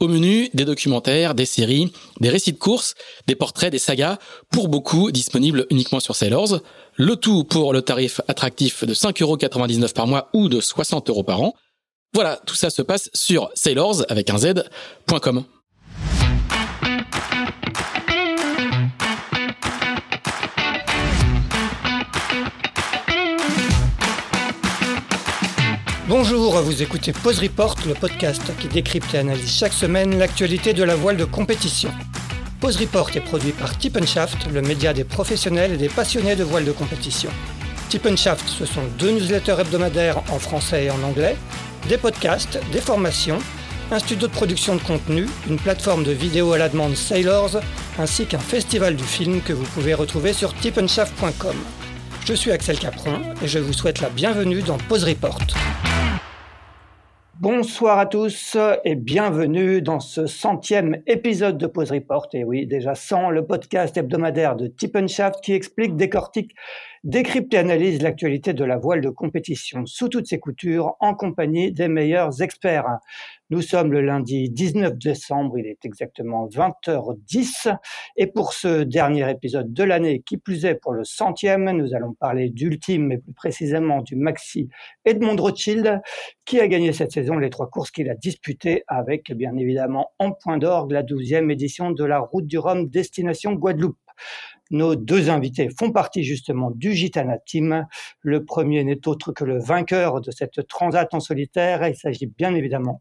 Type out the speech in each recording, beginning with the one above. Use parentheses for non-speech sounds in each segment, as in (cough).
Au menu, des documentaires, des séries, des récits de courses, des portraits, des sagas, pour beaucoup disponibles uniquement sur Sailors. Le tout pour le tarif attractif de 5,99€ par mois ou de 60 euros par an. Voilà, tout ça se passe sur sailors avec un z.com. Bonjour, vous écoutez Pause Report, le podcast qui décrypte et analyse chaque semaine l'actualité de la voile de compétition. Pause Report est produit par Tip le média des professionnels et des passionnés de voile de compétition. Tip Shaft, ce sont deux newsletters hebdomadaires en français et en anglais, des podcasts, des formations, un studio de production de contenu, une plateforme de vidéo à la demande Sailors, ainsi qu'un festival du film que vous pouvez retrouver sur tipenshaft.com. Je suis Axel Capron et je vous souhaite la bienvenue dans Pause Report. Bonsoir à tous et bienvenue dans ce centième épisode de Pause Report. Et oui, déjà 100, le podcast hebdomadaire de Tippenshaft qui explique, décortique, décrypte et analyse l'actualité de la voile de compétition sous toutes ses coutures en compagnie des meilleurs experts. Nous sommes le lundi 19 décembre, il est exactement 20h10 et pour ce dernier épisode de l'année, qui plus est pour le centième, nous allons parler d'Ultime, mais plus précisément du Maxi Edmond Rothschild, qui a gagné cette saison les trois courses qu'il a disputées avec bien évidemment en point d'orgue la douzième édition de la Route du Rhum destination Guadeloupe. Nos deux invités font partie justement du Gitana Team. Le premier n'est autre que le vainqueur de cette transat en solitaire. Il s'agit bien évidemment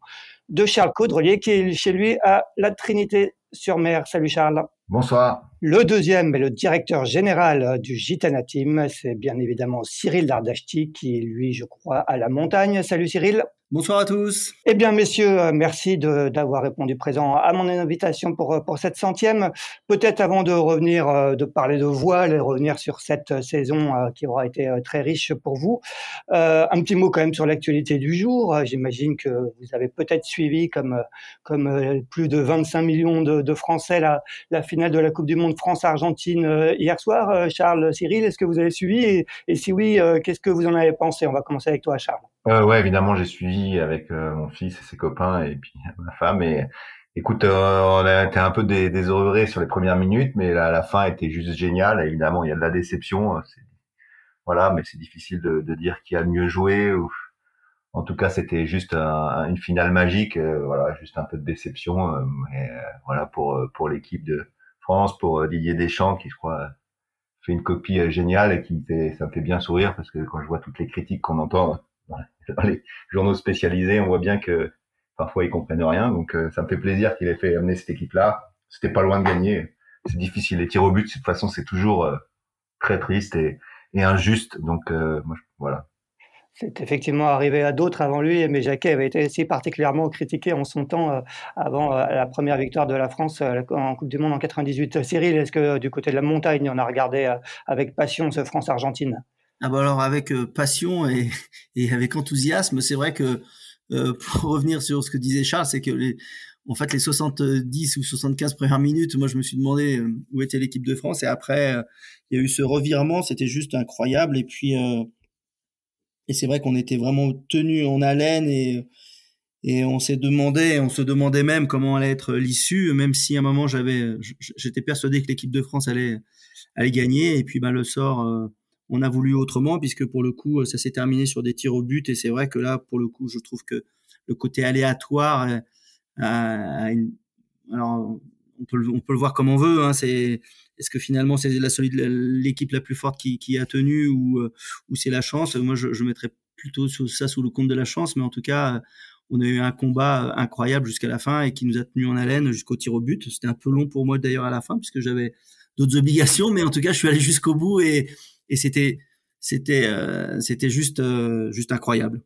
de Charles Caudrelier qui est chez lui à la Trinité-sur-Mer. Salut Charles. Bonsoir. Le deuxième est le directeur général du Gitana Team. C'est bien évidemment Cyril Dardachti qui, lui, je crois, à la montagne. Salut Cyril. Bonsoir à tous. Eh bien, messieurs, euh, merci d'avoir répondu présent à mon invitation pour, euh, pour cette centième. Peut-être avant de revenir, euh, de parler de voile et revenir sur cette saison qui aura été très riche pour vous, un petit mot quand même sur l'actualité du jour. J'imagine que vous avez peut-être suivi, comme, comme plus de 25 millions de, de Français, la, la, finale de la Coupe du Monde France-Argentine hier soir. Charles, Cyril, est-ce que vous avez suivi? Et, et si oui, qu'est-ce que vous en avez pensé? On va commencer avec toi, Charles. Euh, ouais, évidemment, j'ai suivi avec euh, mon fils et ses copains et puis (laughs) ma femme. Et écoute, euh, on a été un peu désœuvrés sur les premières minutes, mais la, la fin était juste géniale. évidemment, il y a de la déception. Voilà, mais c'est difficile de, de, dire qui a le mieux joué. Ou... En tout cas, c'était juste un, une finale magique. voilà, juste un peu de déception. mais, voilà pour pour l'équipe de France, pour Didier Deschamps, qui je crois fait une copie géniale et qui fait, ça me fait bien sourire parce que quand je vois toutes les critiques qu'on entend (laughs) dans les journaux spécialisés, on voit bien que parfois ils comprennent rien. Donc euh, ça me fait plaisir qu'il ait fait amener cette équipe-là. C'était pas loin de gagner. C'est difficile. Les tirs au but, de toute façon, c'est toujours euh, très triste et, injuste. Donc euh, voilà. C'est effectivement arrivé à d'autres avant lui, mais Jacquet avait été aussi particulièrement critiqué en son temps avant la première victoire de la France en Coupe du Monde en 98. Cyril, est-ce que du côté de la montagne, on a regardé avec passion ce France-Argentine? Ah bah alors avec euh, passion et, (laughs) et, avec enthousiasme, c'est vrai que euh, (laughs) pour revenir sur ce que disait Charles, c'est que les, en fait les 70 ou 75 premières minutes, moi je me suis demandé euh, où était l'équipe de France et après il y a eu ce revirement, c'était juste incroyable et puis et c'est vrai qu'on était vraiment tenu en haleine et et on s'est demandé, on se demandait même comment allait être l'issue, même si à un moment j'avais, j'étais persuadé que l'équipe de France allait allait gagner et puis ben le sort on a voulu autrement puisque pour le coup ça s'est terminé sur des tirs au but et c'est vrai que là pour le coup je trouve que le côté aléatoire euh, alors on peut on peut le voir comme on veut hein, c'est est-ce que finalement c'est la solide l'équipe la plus forte qui, qui a tenu ou euh, ou c'est la chance? Moi je, je mettrais plutôt ça sous le compte de la chance mais en tout cas on a eu un combat incroyable jusqu'à la fin et qui nous a tenu en haleine jusqu'au tir au but. C'était un peu long pour moi d'ailleurs à la fin puisque j'avais d'autres obligations mais en tout cas je suis allé jusqu'au bout et et c'était c'était euh, c'était juste euh, juste incroyable.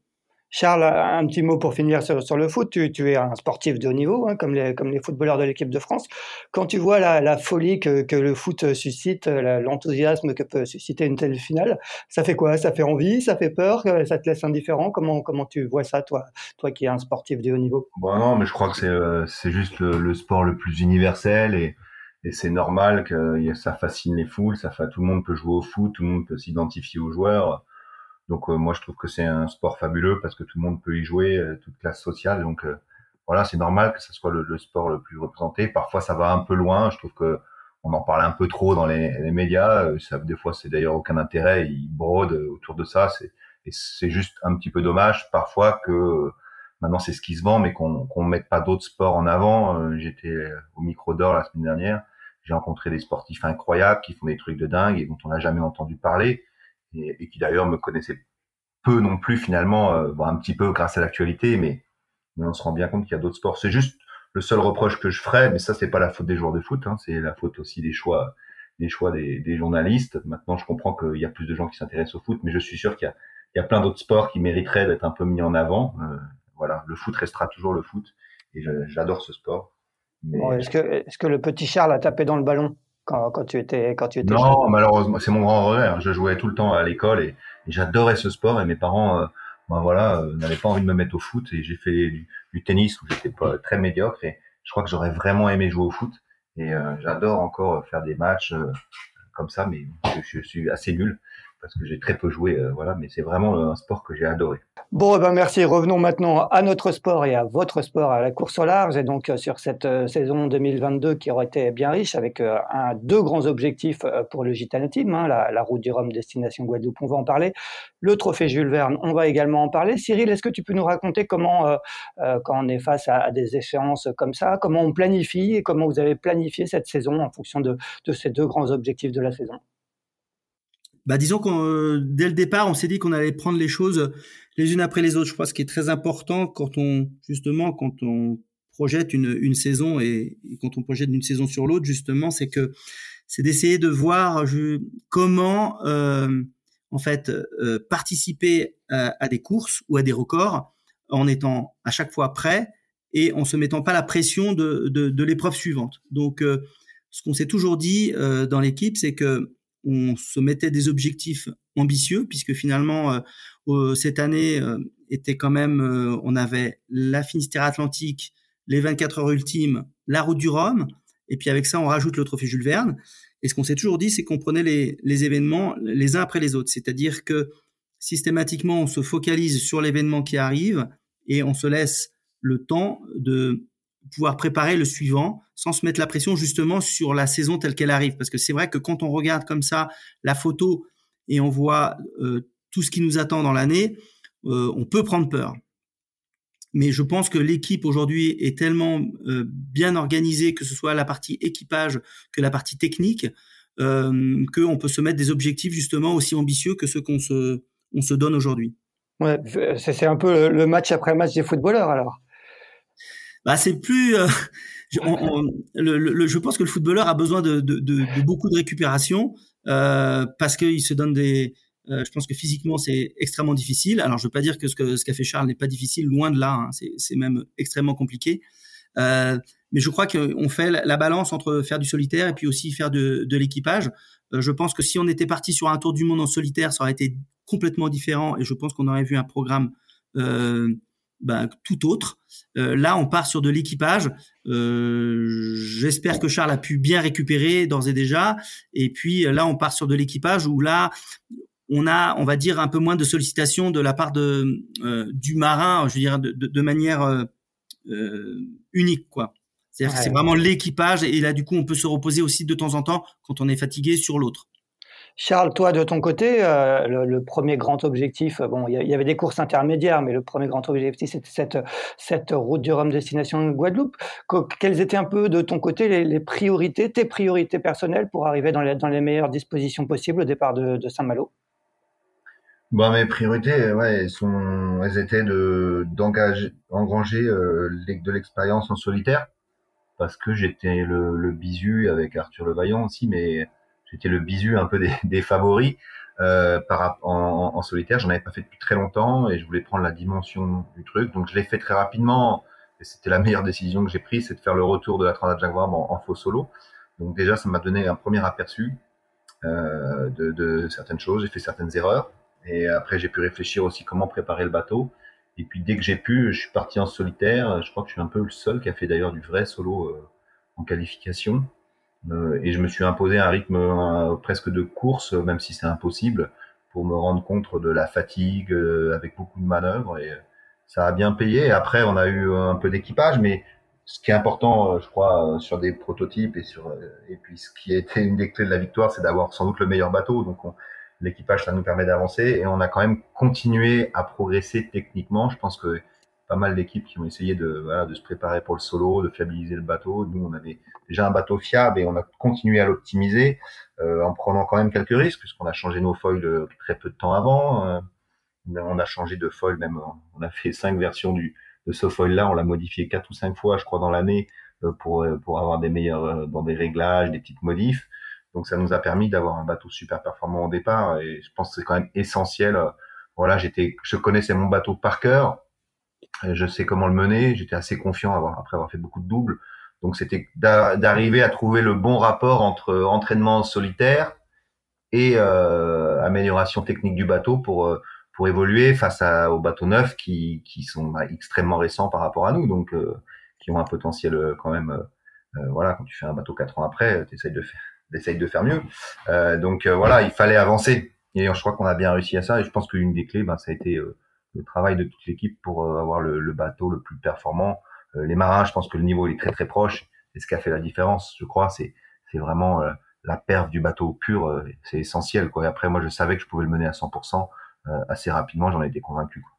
Charles, un petit mot pour finir sur, le foot. Tu, es un sportif de haut niveau, hein, comme, les, comme les footballeurs de l'équipe de France. Quand tu vois la, folie que, le foot suscite, l'enthousiasme que peut susciter une telle finale, ça fait quoi? Ça fait envie? Ça fait peur? Ça te laisse indifférent? Comment, comment tu vois ça, toi, toi qui es un sportif de haut niveau? Bon, Non, mais je crois que c'est euh, juste le, sport le plus universel et, et c'est normal que ça fascine les foules. Ça fait, tout le monde peut jouer au foot, tout le monde peut s'identifier aux joueurs donc euh, moi je trouve que c'est un sport fabuleux parce que tout le monde peut y jouer, euh, toute classe sociale. Donc euh, voilà, c'est normal que ce soit le, sport le plus représenté. Parfois ça va un peu loin. Je trouve que on en parle un peu trop dans les, médias. Ça, des fois c'est d'ailleurs aucun intérêt. Ils brodent autour de ça. Et c'est juste un petit peu dommage parfois que maintenant c'est ce qui se vend, mais qu'on qu'on mette pas d'autres sports en avant. J'étais au micro d'or la semaine dernière. J'ai rencontré des sportifs incroyables qui font des trucs de dingue et dont on n'a jamais entendu parler et, qui d'ailleurs me connaissait peu non plus finalement, euh, un petit peu grâce à l'actualité, mais, on se rend bien compte qu'il y a d'autres sports. C'est juste le seul reproche que je ferais, mais ça c'est pas la faute des joueurs de foot, hein, c'est la faute aussi des choix, des choix des, des journalistes. Maintenant, je comprends qu'il y a plus de gens qui s'intéressent au foot, mais je suis sûr qu'il y a, y a plein d'autres sports qui mériteraient d'être un peu mis en avant. Euh, voilà, le foot restera toujours le foot, et j'adore ce sport. est-ce que, le petit Charles a tapé dans le ballon quand, tu étais quand tu étais Non, malheureusement, c'est mon grand regret. Hein. Je jouais tout le temps à l'école et, j'adorais ce sport et mes parents, euh, ben voilà, euh, n'avaient pas envie de me mettre au foot et j'ai fait du, tennis où j'étais pas très médiocre et je crois que j'aurais vraiment aimé jouer au foot et euh, j'adore encore faire des matchs comme ça, mais je, suis assez nul parce que j'ai très peu joué, voilà, mais c'est vraiment un sport que j'ai adoré. Bon, eh ben merci. Revenons maintenant à notre sport et à votre sport, à la course au large. Et donc, euh, sur cette euh, saison 2022 qui aurait été bien riche avec euh, deux grands objectifs pour le Gitana Team, hein, la, route du Rhum destination Guadeloupe, on va en parler. Le trophée Jules Verne, on va également en parler. Cyril, est-ce que tu peux nous raconter comment, quand on est face à, des échéances comme ça, comment on planifie et comment vous avez planifié cette saison en fonction de ces deux grands objectifs de la saison? Bah, disons qu'on dès le départ, on s'est dit qu'on allait prendre les choses les unes après les autres. Je crois ce qui est très important quand on justement quand on projette une, une saison et, quand on projette d'une saison sur l'autre, justement, c'est que c'est d'essayer de voir je, comment euh, en fait euh, participer à, des courses ou à des records en étant à chaque fois prêt et en se mettant pas la pression de, de, de l'épreuve suivante. Donc, euh, ce qu'on s'est toujours dit euh, dans l'équipe, c'est que on se mettait des objectifs ambitieux puisque finalement cette année euh, était quand même, euh, on avait la Finistère Atlantique, les 24 heures ultimes, la route du Rhum, et puis avec ça, on rajoute le trophée Jules Verne. Et ce qu'on s'est toujours dit, c'est qu'on prenait les, les, événements les uns après les autres. C'est-à-dire que systématiquement, on se focalise sur l'événement qui arrive et on se laisse le temps de pouvoir préparer le suivant sans se mettre la pression justement sur la saison telle qu'elle arrive. Parce que c'est vrai que quand on regarde comme ça la photo et on voit euh, tout ce qui nous attend dans l'année, euh, on peut prendre peur. Mais je pense que l'équipe aujourd'hui est tellement euh, bien organisée, que ce soit la partie équipage que la partie technique, qu'on peut se mettre des objectifs justement aussi ambitieux que ceux qu'on se, on se donne aujourd'hui. Ouais, c'est un peu le match après match des footballeurs alors. Bah c'est plus. Euh, je, pense que le footballeur a besoin de, beaucoup de récupération euh, parce qu'il se donne des, euh, je pense que physiquement, c'est extrêmement difficile. Alors, je veux pas dire que ce qu'a fait Charles n'est pas difficile, loin de là. Hein. c'est même extrêmement compliqué. Euh, mais je crois qu'on fait la balance entre faire du solitaire et puis aussi faire de, de l'équipage. Euh, je pense que si on était parti sur un tour du monde en solitaire, ça aurait été complètement différent et je pense qu'on aurait vu un programme euh, ben, tout autre. Euh, là, on part sur de l'équipage. Euh, J'espère que Charles a pu bien récupérer d'ores et déjà. Et puis là, on part sur de l'équipage où là, on a, on va dire, un peu moins de sollicitations de la part de euh, du marin, je veux dire, de, de, manière euh, euh, unique, quoi. C'est-à-dire que c'est vraiment l'équipage et là, du coup, on peut se reposer aussi de temps en temps quand on est fatigué sur l'autre. Charles, toi, de ton côté, le, premier grand objectif, bon, il y, avait des courses intermédiaires, mais le premier grand objectif, c'était cette, route du Rhum destination Guadeloupe. quelles étaient un peu de ton côté les, priorités, tes priorités personnelles pour arriver dans les, meilleures dispositions possibles au départ de, Saint-Malo? Bon, mes priorités, ouais, elles, étaient de d'engager, euh, de l'expérience en solitaire, parce que j'étais le, le bisu avec Arthur Levaillant aussi, mais j'étais le bisu un peu des, (laughs) des favoris. euh, par, en, en, solitaire. J'en avais pas fait depuis très longtemps et je voulais prendre la dimension du truc. Donc je l'ai fait très rapidement et c'était la meilleure décision que j'ai prise, c'est de faire le retour de la Transat Jaguar en, en faux solo. Donc déjà, ça m'a donné un premier aperçu euh, de, de, certaines choses. J'ai fait certaines erreurs et après j'ai pu réfléchir aussi comment préparer le bateau. Et puis dès que j'ai pu, je suis parti en solitaire. Je crois que je suis un peu le seul qui a fait d'ailleurs du vrai solo euh, en qualification. Euh, et je me suis imposé un rythme euh, presque de course, même si c'est impossible, pour me rendre compte de la fatigue euh, avec beaucoup de manœuvres. Et ça a bien payé. Après, on a eu un peu d'équipage, mais ce qui est important, je crois, sur des prototypes et sur et puis ce qui a été une des clés de la victoire, c'est d'avoir sans doute le meilleur bateau. Donc l'équipage, ça nous permet d'avancer et on a quand même continué à progresser techniquement. Je pense que pas mal d'équipes qui ont essayé de, voilà, de se préparer pour le solo, de fiabiliser le bateau. Nous, on avait déjà un bateau fiable et on a continué à l'optimiser euh, en prenant quand même quelques risques, puisqu'on a changé nos foils euh, très peu de temps avant. Euh, on a changé de foil même. On a fait cinq versions du, de ce foil-là. On l'a modifié quatre ou cinq fois, je crois, dans l'année euh, pour, pour avoir des meilleurs, dans des réglages, des petites modifs. Donc, ça nous a permis d'avoir un bateau super performant au départ. Et je pense que c'est quand même essentiel. Voilà, j'étais, je connaissais mon bateau par cœur je sais comment le mener. J'étais assez confiant après avoir fait beaucoup de doubles. Donc c'était d'arriver à trouver le bon rapport entre entraînement solitaire et euh, amélioration technique du bateau pour euh, pour évoluer face aux bateaux neufs qui, qui sont bah, extrêmement récents par rapport à nous, donc euh, qui ont un potentiel euh, quand même. voilà, quand tu fais un bateau quatre ans après, tu essayes de faire, de faire mieux. donc voilà, il fallait avancer. Et je crois qu'on a bien réussi à ça. Et je pense qu'une des clés, ben, ça a été le travail de toute l'équipe pour euh, avoir le, le, bateau le plus performant. Euh, les marins, je pense que le niveau est très très proche. C'est ce qui a fait la différence, je crois. C'est c'est vraiment euh, la perte du bateau pur. c'est essentiel. Quoi. Et après, moi, je savais que je pouvais le mener à 100% assez rapidement. J'en étais convaincu. Quoi.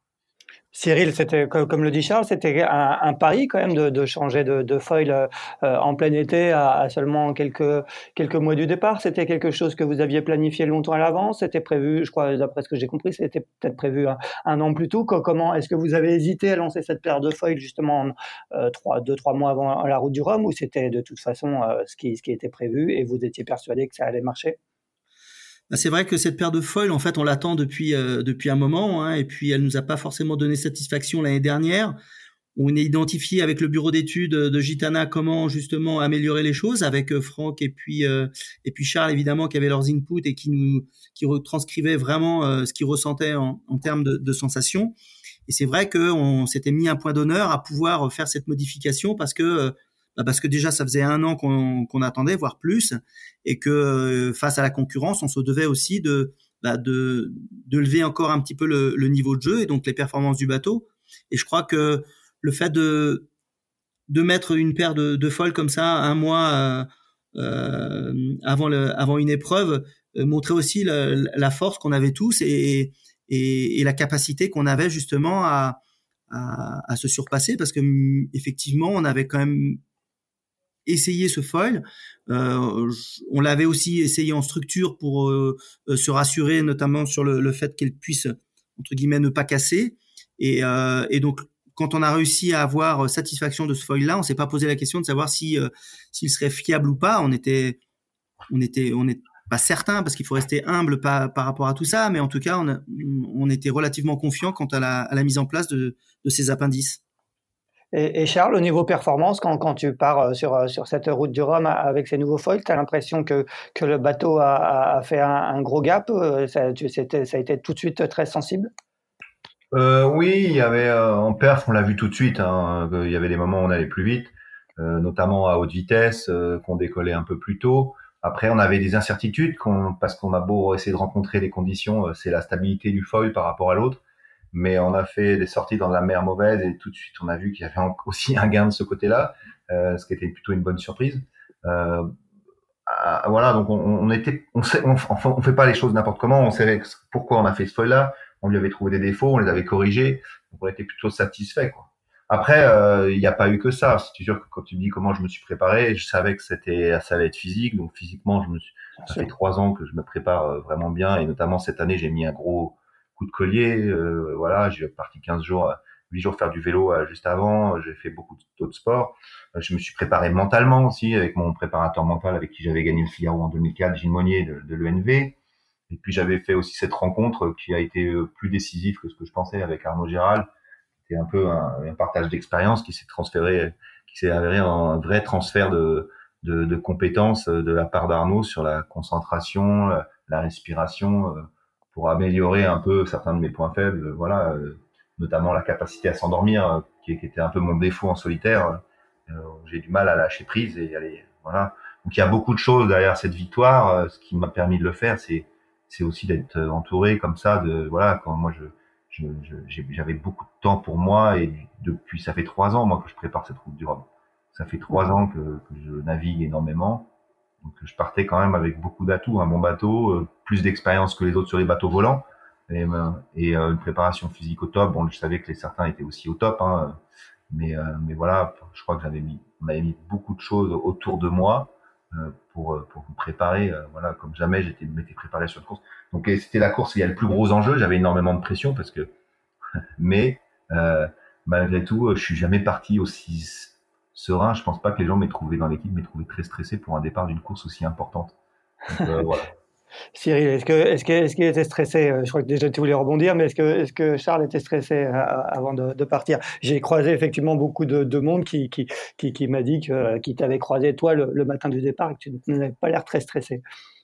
Cyril, c'était comme le dit Charles, c'était un, pari quand même de, de changer de, de foil euh, en plein été à, à, seulement quelques quelques mois du départ. C'était quelque chose que vous aviez planifié longtemps à l'avance. C'était prévu, je crois, d'après ce que j'ai compris, c'était peut-être prévu un, an plus tôt. Comment est-ce que vous avez hésité à lancer cette paire de foils justement euh, trois, deux trois mois avant la route du Rhum ou c'était de toute façon euh, ce qui ce qui était prévu et vous étiez persuadé que ça allait marcher? Bah, c'est vrai que cette paire de foils, en fait, on l'attend depuis euh, depuis un moment, hein, et puis elle nous a pas forcément donné satisfaction l'année dernière. On est identifié avec le bureau d'études de Gitana comment justement améliorer les choses avec euh, Franck et puis euh, et puis Charles évidemment qui avaient leurs inputs et qui nous qui retranscrivaient vraiment ce qu'ils ressentaient en, en, termes de, de sensations. Et c'est vrai qu'on s'était mis un point d'honneur à pouvoir faire cette modification parce que bah, parce que déjà ça faisait un an qu'on attendait, voire plus, et que euh, face à la concurrence, on se devait aussi de, bah, de, de lever encore un petit peu le, le, niveau de jeu et donc les performances du bateau. Et je crois que le fait de, de mettre une paire de, de folles comme ça un mois euh, euh avant, le, avant une épreuve euh, montrait aussi la, la force qu'on avait tous et, et, et la capacité qu'on avait justement à, à, à, se surpasser parce que effectivement on avait quand même essayer ce foil. Euh, on l'avait aussi essayé en structure pour euh, euh, se rassurer, notamment sur le, fait qu'elle puisse entre guillemets ne pas casser. Et, donc quand on a réussi à avoir satisfaction de ce foil-là, on s'est pas posé la question de savoir si s'il serait fiable ou pas. On était on était on est pas certain parce qu'il faut rester humble par, rapport à tout ça, mais en tout cas on, était relativement confiant quant à la, mise en place de ces appendices. Et, Charles, au niveau performance, quand, tu pars euh, sur, euh, sur cette route du Rhum avec ces nouveaux foils, tu as l'impression que, que le bateau a, fait un, gros gap euh, ça, a été tout de suite très sensible? Oui, il y avait en perf, on l'a vu tout de suite. Hein, il y avait des moments où on allait plus vite, notamment à haute vitesse, qu'on décollait un peu plus tôt. Après, on avait des incertitudes parce qu'on a beau essayer de rencontrer les conditions, c'est la stabilité du foil par rapport à l'autre mais on a fait des sorties dans la mer mauvaise et tout de suite on a vu qu'il y avait aussi un gain de ce côté-là, euh, ce qui était plutôt une bonne surprise. Euh, ah, voilà, donc on, on était, on, sait, on, on, fait pas les choses n'importe comment. On savait pourquoi on a fait ce foil-là. On lui avait trouvé des défauts, on les avait corrigés, donc on était plutôt satisfait. Quoi. Après, euh, il n'y a pas eu que ça. C'est sûr que quand tu me dis comment je me suis préparé, je savais que c'était, ça allait être physique. Donc physiquement, je me suis, ça fait trois ans que je me prépare euh, vraiment bien, et notamment cette année, j'ai mis un gros de collier. Euh, voilà, j'ai parti 15 jours, 8 jours faire du vélo euh, juste avant. J'ai fait beaucoup d'autres sports. Euh, je me suis préparé mentalement aussi avec mon préparateur mental avec qui j'avais gagné le Figaro en 2004, Gilles Monnier de, de l'ENV. Et puis j'avais fait aussi cette rencontre qui a été plus décisive que ce que je pensais avec Arnaud Gérald. C'était un peu un, partage d'expérience qui s'est transféré, qui s'est avéré un vrai transfert de, de, de, compétences de la part d'Arnaud sur la concentration, la, respiration, pour améliorer un peu certains de mes points faibles. Voilà, notamment la capacité à s'endormir, qui, qui, était un peu mon défaut en solitaire. J'ai du mal à lâcher prise et aller, voilà donc il y a beaucoup de choses derrière cette victoire. Euh, ce qui m'a permis de le faire, c'est c'est aussi d'être euh, entouré comme ça de voilà quand moi je j'avais beaucoup de temps pour moi et depuis ça fait trois ans moi que je prépare cette route du Rhum. Ça fait trois ans que, que, je navigue énormément. Donc je partais quand même avec beaucoup d'atouts, un bon bateau, euh, plus d'expérience que les autres sur les bateaux volants. Et, et une préparation physique au top. Bon, je savais que les certains étaient aussi au top, hein, mais mais voilà, je crois que j'avais mis, on avait mis beaucoup de choses autour de moi euh, pour euh, pour me préparer euh, voilà comme jamais j'étais m'étais préparé sur une course. Donc c'était la course il y a le plus gros enjeu. J'avais énormément de pression parce que (laughs) mais malgré tout je suis jamais parti aussi serein je pense pas que les gens m'aient trouvé dans l'équipe m'aient trouvé très stressé pour un départ d'une course aussi importante donc, voilà (laughs) Cyril, est-ce que est-ce que est-ce qu'il était stressé euh, Je crois que déjà tu voulais rebondir, mais est-ce que est-ce que Charles était stressé euh, avant de, de partir? J'ai croisé effectivement beaucoup de, de monde qui qui qui, qui m'a dit que qui t'avait croisé toi le, le, matin du départ et que tu n'avais pas l'air très stressé.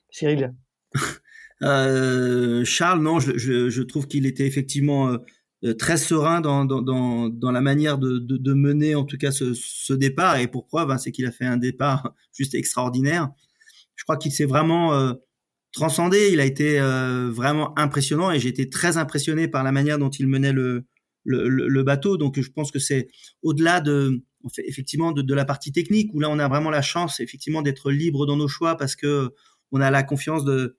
Cyril? (laughs) Euh, Charles, non, je, je, je trouve qu'il était effectivement euh, très serein dans, dans, dans, dans, la manière de, de, de, mener en tout cas ce, ce départ. Et pour preuve, hein, c'est qu'il a fait un départ (laughs) juste extraordinaire. Je crois qu'il s'est vraiment euh, transcendé. Il a été euh, vraiment impressionnant et j'ai été très impressionné par la manière dont il menait le, le, le bateau. Donc je pense que c'est au-delà de effectivement de, de, la partie technique où là on a vraiment la chance effectivement d'être libre dans nos choix parce que on a la confiance de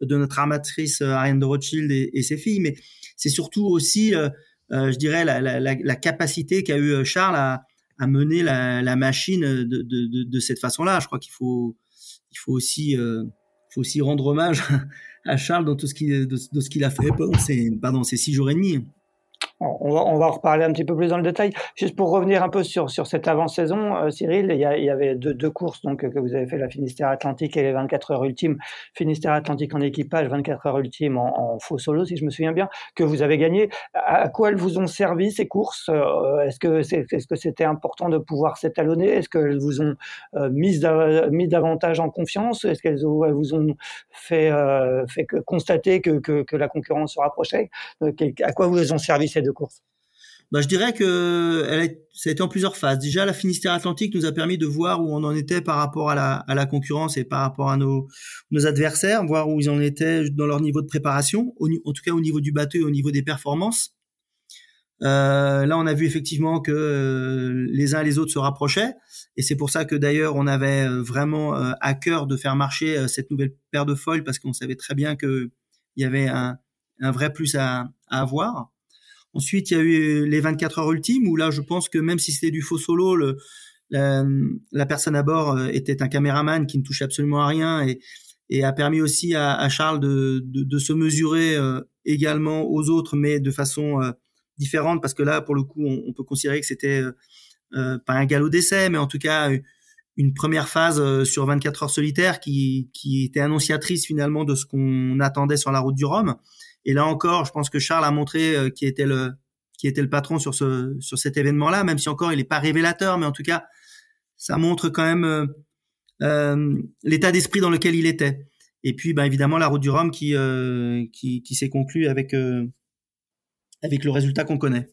de notre armatrice euh, Ariane de Rothschild et, ses filles, mais c'est surtout aussi, euh, euh, je dirais, la, capacité qu'a eu Charles à, mener la, machine de, cette façon-là. Je crois qu'il faut, il faut aussi faut aussi rendre hommage (laughs) à Charles dans tout ce qu'il a fait pendant ces six jours et demi. On va, on va en reparler un petit peu plus dans le détail. Juste pour revenir un peu sur, sur cette avant-saison, euh, Cyril, il y, a, il y avait deux, deux, courses donc, que vous avez fait, la Finistère Atlantique et les 24 heures ultimes. Finistère Atlantique en équipage, 24 heures ultimes en, faux solo, si je me souviens bien, que vous avez gagné. À, quoi elles vous ont servi ces courses euh, Est-ce que est-ce c'était important de pouvoir s'étalonner? Est-ce qu'elles vous ont euh, mis, davantage en confiance? Est-ce qu'elles elles vous ont fait, euh, fait que, constater que, que, que, la concurrence se rapprochait? Euh, À quoi vous ont servi ces deux bah, je dirais que elle ça a été en plusieurs phases. Déjà, la Finistère Atlantique nous a permis de voir où on en était par rapport à la, concurrence et par rapport à nos, adversaires, voir où ils en étaient dans leur niveau de préparation, en tout cas au niveau du bateau et au niveau des performances. Euh, là, on a vu effectivement que euh, les uns et les autres se rapprochaient, et c'est pour ça que d'ailleurs on avait euh, vraiment à cœur de faire marcher cette nouvelle paire de foils parce qu'on savait très bien que il y avait un, vrai plus à avoir. Ensuite, il y a eu les 24 heures ultimes où là, je pense que même si c'était du faux solo, le, la, la, personne à bord euh, était un caméraman qui ne touchait absolument à rien et, et a permis aussi à, à Charles de, de, de, se mesurer euh, également aux autres, mais de façon euh, différente parce que là, pour le coup, on, peut considérer que c'était euh, pas un galop d'essai, mais en tout cas une première phase sur 24 heures solitaires qui, qui était annonciatrice finalement de ce qu'on attendait sur la route du Rhum. Et là encore, je pense que Charles a montré euh, qui était le qui était le patron sur ce sur cet événement-là, même si encore il n'est pas révélateur, mais en tout cas, ça montre quand même euh, euh, l'état d'esprit dans lequel il était. Et puis, bah, évidemment, la route du Rhum qui qui, qui s'est conclue avec avec le résultat qu'on connaît.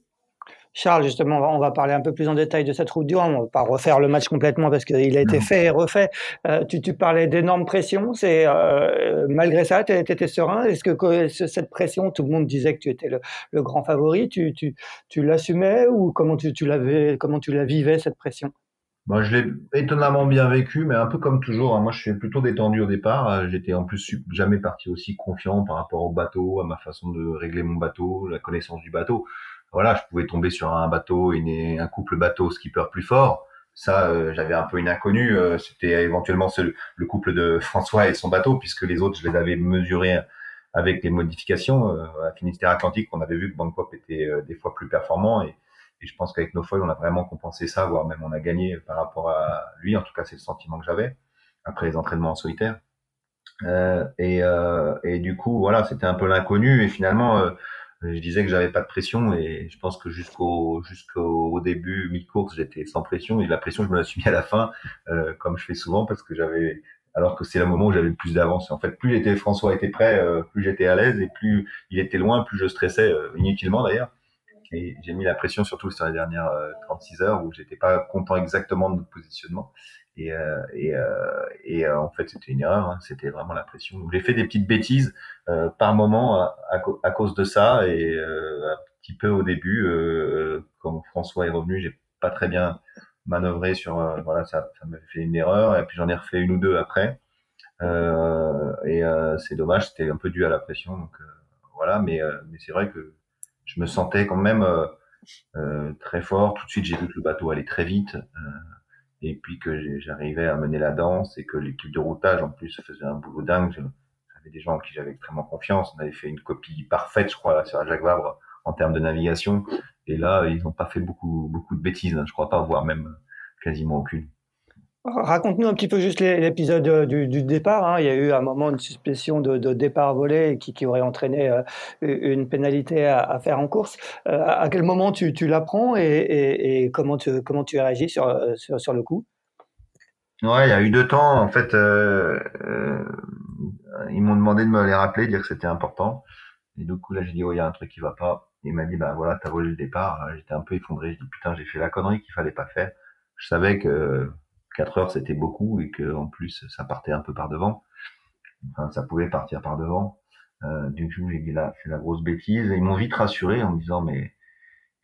Charles, justement, on va, parler un peu plus en détail de cette route du Rhum. On va pas refaire le match complètement parce qu'il a été fait et refait. Euh, tu, tu, parlais d'énormes pressions. C'est euh, malgré ça, tu étais serein. Est-ce que, cette pression, tout le monde disait que tu étais le, le grand favori. Tu, tu, tu l'assumais ou comment tu, l'avais, comment tu la vivais cette pression? Bon, je l'ai étonnamment bien vécu, mais un peu comme toujours. Hein. Moi, je suis plutôt détendu au départ. J'étais en plus jamais parti aussi confiant par rapport au bateau, à ma façon de régler mon bateau, la connaissance du bateau voilà, je pouvais tomber sur un bateau, une, un couple bateau skipper plus fort. Ça, euh, j'avais un peu une inconnue. Euh, C'était éventuellement le couple de (laughs) François et son bateau, puisque les autres, je les avais mesurés avec des modifications. Euh, à Finistère Atlantique, on avait vu que Bangkok était euh, des fois plus performant et, et je pense qu'avec nos foils, on a vraiment compensé ça, voire même on a gagné par rapport à lui. En tout cas, c'est le sentiment que j'avais après les entraînements en solitaire. et, et du coup, voilà, c'était un peu l'inconnu. Et finalement, je disais que j'avais pas de pression et je pense que jusqu'au jusqu'au début mi-course j'étais sans pression et la pression je me la suis mis à la fin euh, comme je fais souvent parce que j'avais alors que c'est le moment où j'avais le plus d'avance. En fait, plus était François était prêt, euh, plus j'étais à l'aise et plus il était loin, plus je stressais euh, inutilement d'ailleurs. Et j'ai mis la pression surtout sur les dernières 36 heures où j'étais pas content exactement de notre positionnement. Et, euh, et, euh, et euh, en fait, c'était une erreur. Hein. C'était vraiment la pression. J'ai fait des petites bêtises par moment à, cause de ça et un petit peu au début, quand François est revenu, j'ai pas très bien manœuvré sur voilà ça, ça m'a fait une erreur et puis j'en ai refait une ou deux après euh, et euh, c'est dommage c'était un peu dû à la pression donc euh, voilà mais mais c'est vrai que je me sentais quand même très fort tout de suite j'ai vu que le bateau allait très vite et puis que j'arrivais à mener la danse et que l'équipe de routage en plus faisait un boulot dingue. J'avais des gens en qui j'avais extrêmement confiance. On avait fait une copie parfaite, je crois, sur Jacques Vabre en termes de navigation. Et là, ils n'ont pas fait beaucoup beaucoup de bêtises. Hein. Je crois pas, voire même quasiment aucune. Raconte-nous un petit peu juste l'épisode euh, du, départ. Hein. Il y a eu un moment une suspicion de, départ volé qui, aurait entraîné euh, une pénalité à, faire en course. Euh, à quel moment tu, l'apprends et, comment, tu, comment tu réagis sur, sur, sur, le coup? Ouais, il y a eu deux temps. En fait, ils m'ont demandé de me les rappeler, dire que c'était important. Et du coup, là, j'ai dit, oh, il y a un truc qui va pas. Il m'a dit, bah voilà, t'as volé le départ. J'étais un peu effondré. Je dis, putain, j'ai fait la connerie qu'il fallait pas faire. Je savais que 4 heures c'était beaucoup et que en plus ça partait un peu par devant. Enfin, ça pouvait partir par devant. Euh, du coup, j'ai dit là, c'est la grosse bêtise. Et ils m'ont vite rassuré en me disant mais.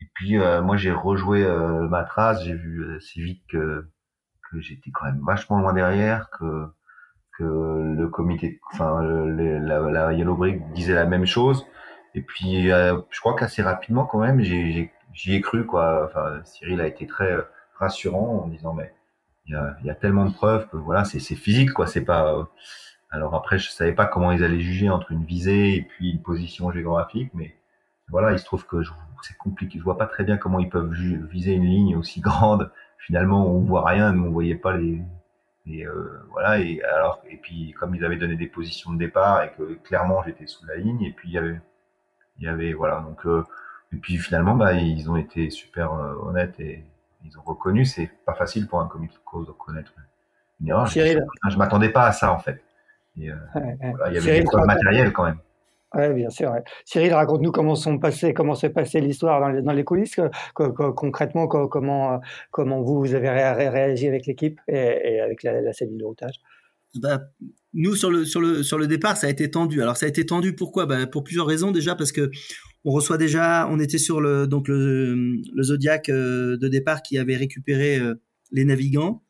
Et puis euh, moi j'ai rejoué euh, ma trace, j'ai vu assez vite que que j'étais quand même vachement loin derrière, que que le comité, enfin la, la, Yellow Brick disait la même chose. Et puis euh, je crois qu'assez rapidement quand même, j'y ai cru quoi. Enfin Cyril a été très rassurant en disant mais il y a, y a, tellement de preuves que voilà, c'est physique, quoi. C'est pas. Euh, alors après, je savais pas comment ils allaient juger entre une visée et puis une position géographique, mais voilà, il se trouve que c'est compliqué. Je vois pas très bien comment ils peuvent viser une ligne aussi (laughs) grande. Finalement, on voit rien, nous on voyait pas les. Et euh, voilà. Et alors, et puis comme ils avaient donné des positions de départ et que clairement j'étais sous la ligne, et puis il y avait, il y avait voilà. Donc euh, et puis finalement, bah ils ont été super euh, honnêtes et ils ont reconnu, c'est pas facile pour un comité de cause de reconnaître une erreur. Cyril. Je, m'attendais pas à ça en fait. Et, euh, voilà, il y avait des preuves matérielles quand même. Oui, bien sûr. Ouais. Cyril, raconte-nous comment sont passées, comment s'est passée l'histoire dans les, dans les coulisses, que, que, que, concrètement, comment, comment vous, vous avez réagi avec l'équipe et, et, avec la, la cellule de routage. Bah, nous sur le sur le sur le départ, ça a été tendu. Alors ça a été tendu pourquoi? Bah, Pour plusieurs raisons déjà parce que on reçoit déjà, on était sur le donc le, le Zodiac euh, de départ qui avait récupéré euh, les navigants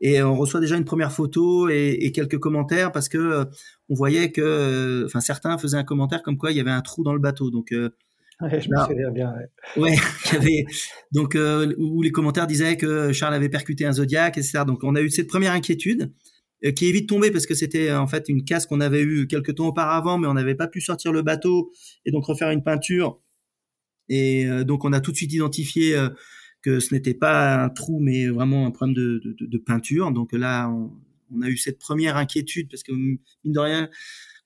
et on reçoit déjà une première photo et, et quelques commentaires parce que euh, on voyait que, enfin certains faisaient un commentaire comme quoi il y avait un trou dans le bateau. Donc Ouais, je me souviens bien. Ouais, ouais (laughs) il y avait donc où les commentaires disaient que Charles avait percuté un Zodiac, etc. Donc on a eu cette première inquiétude. Euh, qui est vite tombé parce que c'était en fait une casse qu'on avait eue quelques temps auparavant, mais on n'avait pas pu sortir le bateau et donc refaire une peinture. Et euh, donc on a tout de suite identifié euh, que ce n'était pas un trou, mais vraiment un problème de, peinture. Donc là, on, a eu cette première inquiétude parce que mine de rien,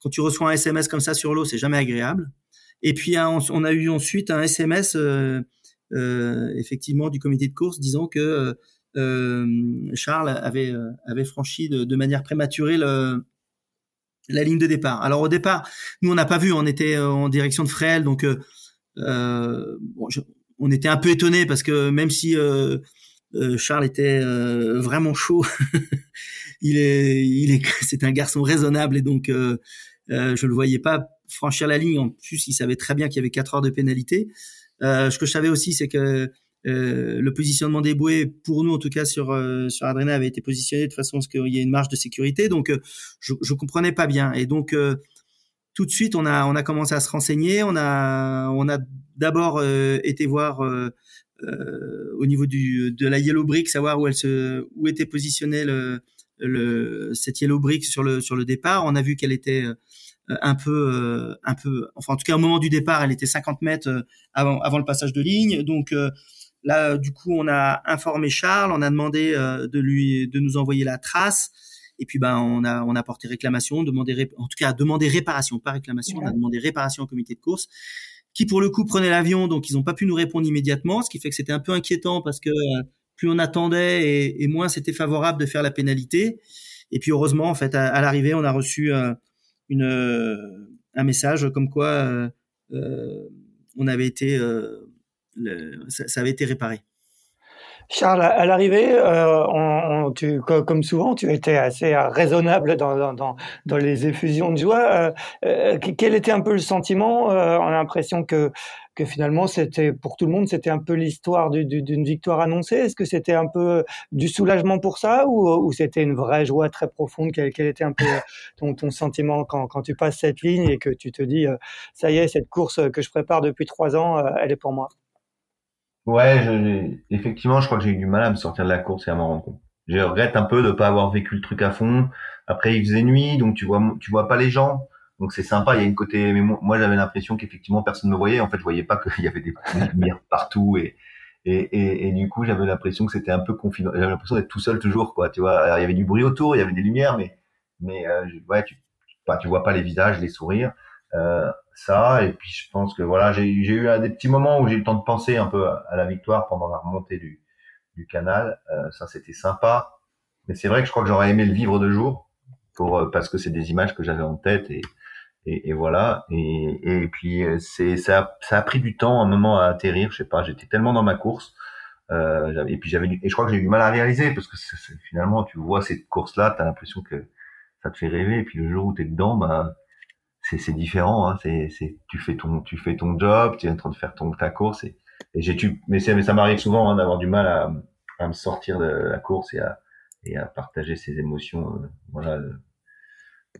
quand tu reçois un SMS comme ça sur l'eau, c'est jamais agréable. Et puis on a eu ensuite un SMS euh, euh, effectivement du comité de course disant que euh, Charles avait, euh, avait franchi de, de manière prématurée le, la ligne de départ. Alors au départ, nous on n'a pas vu, on était euh, en direction de Fréhel, donc euh, bon, je, on était un peu étonné parce que même si euh, Charles était vraiment chaud, (laughs) il est, il est, (laughs) c'est un garçon raisonnable et donc euh, je le voyais pas franchir la ligne. En plus, il savait très bien qu'il y avait quatre heures de pénalité. ce que je savais aussi, c'est que euh, le positionnement des bouées, pour nous en tout cas sur euh, sur Adrena, avait été positionné de façon à ce qu'il y ait une marge de sécurité. Donc euh, je, je comprenais pas bien. Et donc tout de suite, on a on a commencé à se renseigner. On a on a d'abord été voir au niveau du de la yellow brick, savoir où elle se où était positionnée le, le cette yellow brick sur le sur le départ. On a vu qu'elle était un peu un peu enfin en tout cas au moment du départ elle était 50 mètres avant avant le passage de ligne donc Là, du coup, on a informé Charles, on a demandé euh, de lui, de nous envoyer la trace. Et puis ben on a on a porté réclamation, demandé en tout cas demandé réparation, pas réclamation, on a demandé réparation au comité de course qui pour le coup prenait l'avion, donc ils n'ont pas pu nous répondre immédiatement, ce qui fait que c'était un peu inquiétant parce que euh, plus on attendait et, et moins c'était favorable de faire la pénalité. Et puis heureusement, en fait, à, l'arrivée, on a reçu euh, une, euh, un message comme quoi on avait été, ça avait été réparé. Charles, à l'arrivée, euh, comme souvent, tu étais assez euh, raisonnable dans, les effusions de joie. Euh, quel était un peu le sentiment On a l'impression que, finalement, pour tout le monde, c'était un peu l'histoire d'une victoire annoncée? Est-ce que c'était un peu du soulagement pour ça ou, c'était une vraie joie très profonde? Quel, était un peu ton, sentiment quand, tu passes cette ligne et que tu te dis, ça y est, cette course que je prépare depuis trois ans, elle est pour moi? Ouais, je, effectivement, je crois que j'ai eu du mal à me sortir de la course et à m'en rendre compte. Je regrette un peu de pas avoir vécu le truc à fond. Après, il faisait nuit, donc tu vois, tu vois pas les gens. Donc c'est sympa. Il y a une côté, mais moi, j'avais l'impression qu'effectivement personne ne me voyait. En fait, je voyais pas qu'il y avait des, (laughs) lumières partout et et, et, et du coup, j'avais l'impression que c'était un peu confident. J'avais l'impression d'être tout seul toujours, quoi. Tu vois, Alors, il y avait du bruit autour, il y avait des lumières, mais mais euh, ouais, tu, bah, tu vois pas les visages, les sourires. Euh, ça. Et puis je pense que voilà, j'ai eu des petits moments où j'ai eu le temps de penser un peu à, la victoire pendant la remontée du, du canal. Euh, ça, c'était sympa. Mais c'est vrai que je crois que j'aurais aimé le vivre de jour pour euh, parce que c'est des images que j'avais en tête et, et, voilà. Et, et puis euh, c'est ça, ça a pris du temps un moment à atterrir. Je sais pas, j'étais tellement dans ma course. Euh, et puis j'avais et je crois que j'ai eu du mal à réaliser parce que finalement tu vois cette course là, tu as l'impression que ça te fait rêver et puis le jour où tu es dedans, bah c'est différent. Hein, c'est c'est tu fais ton tu fais ton job, tu es en train de faire ton ta course et, et j'ai tu mais, mais ça m'arrive souvent hein, d'avoir du mal à, à me sortir de la course et à et à partager ses émotions. Euh, voilà.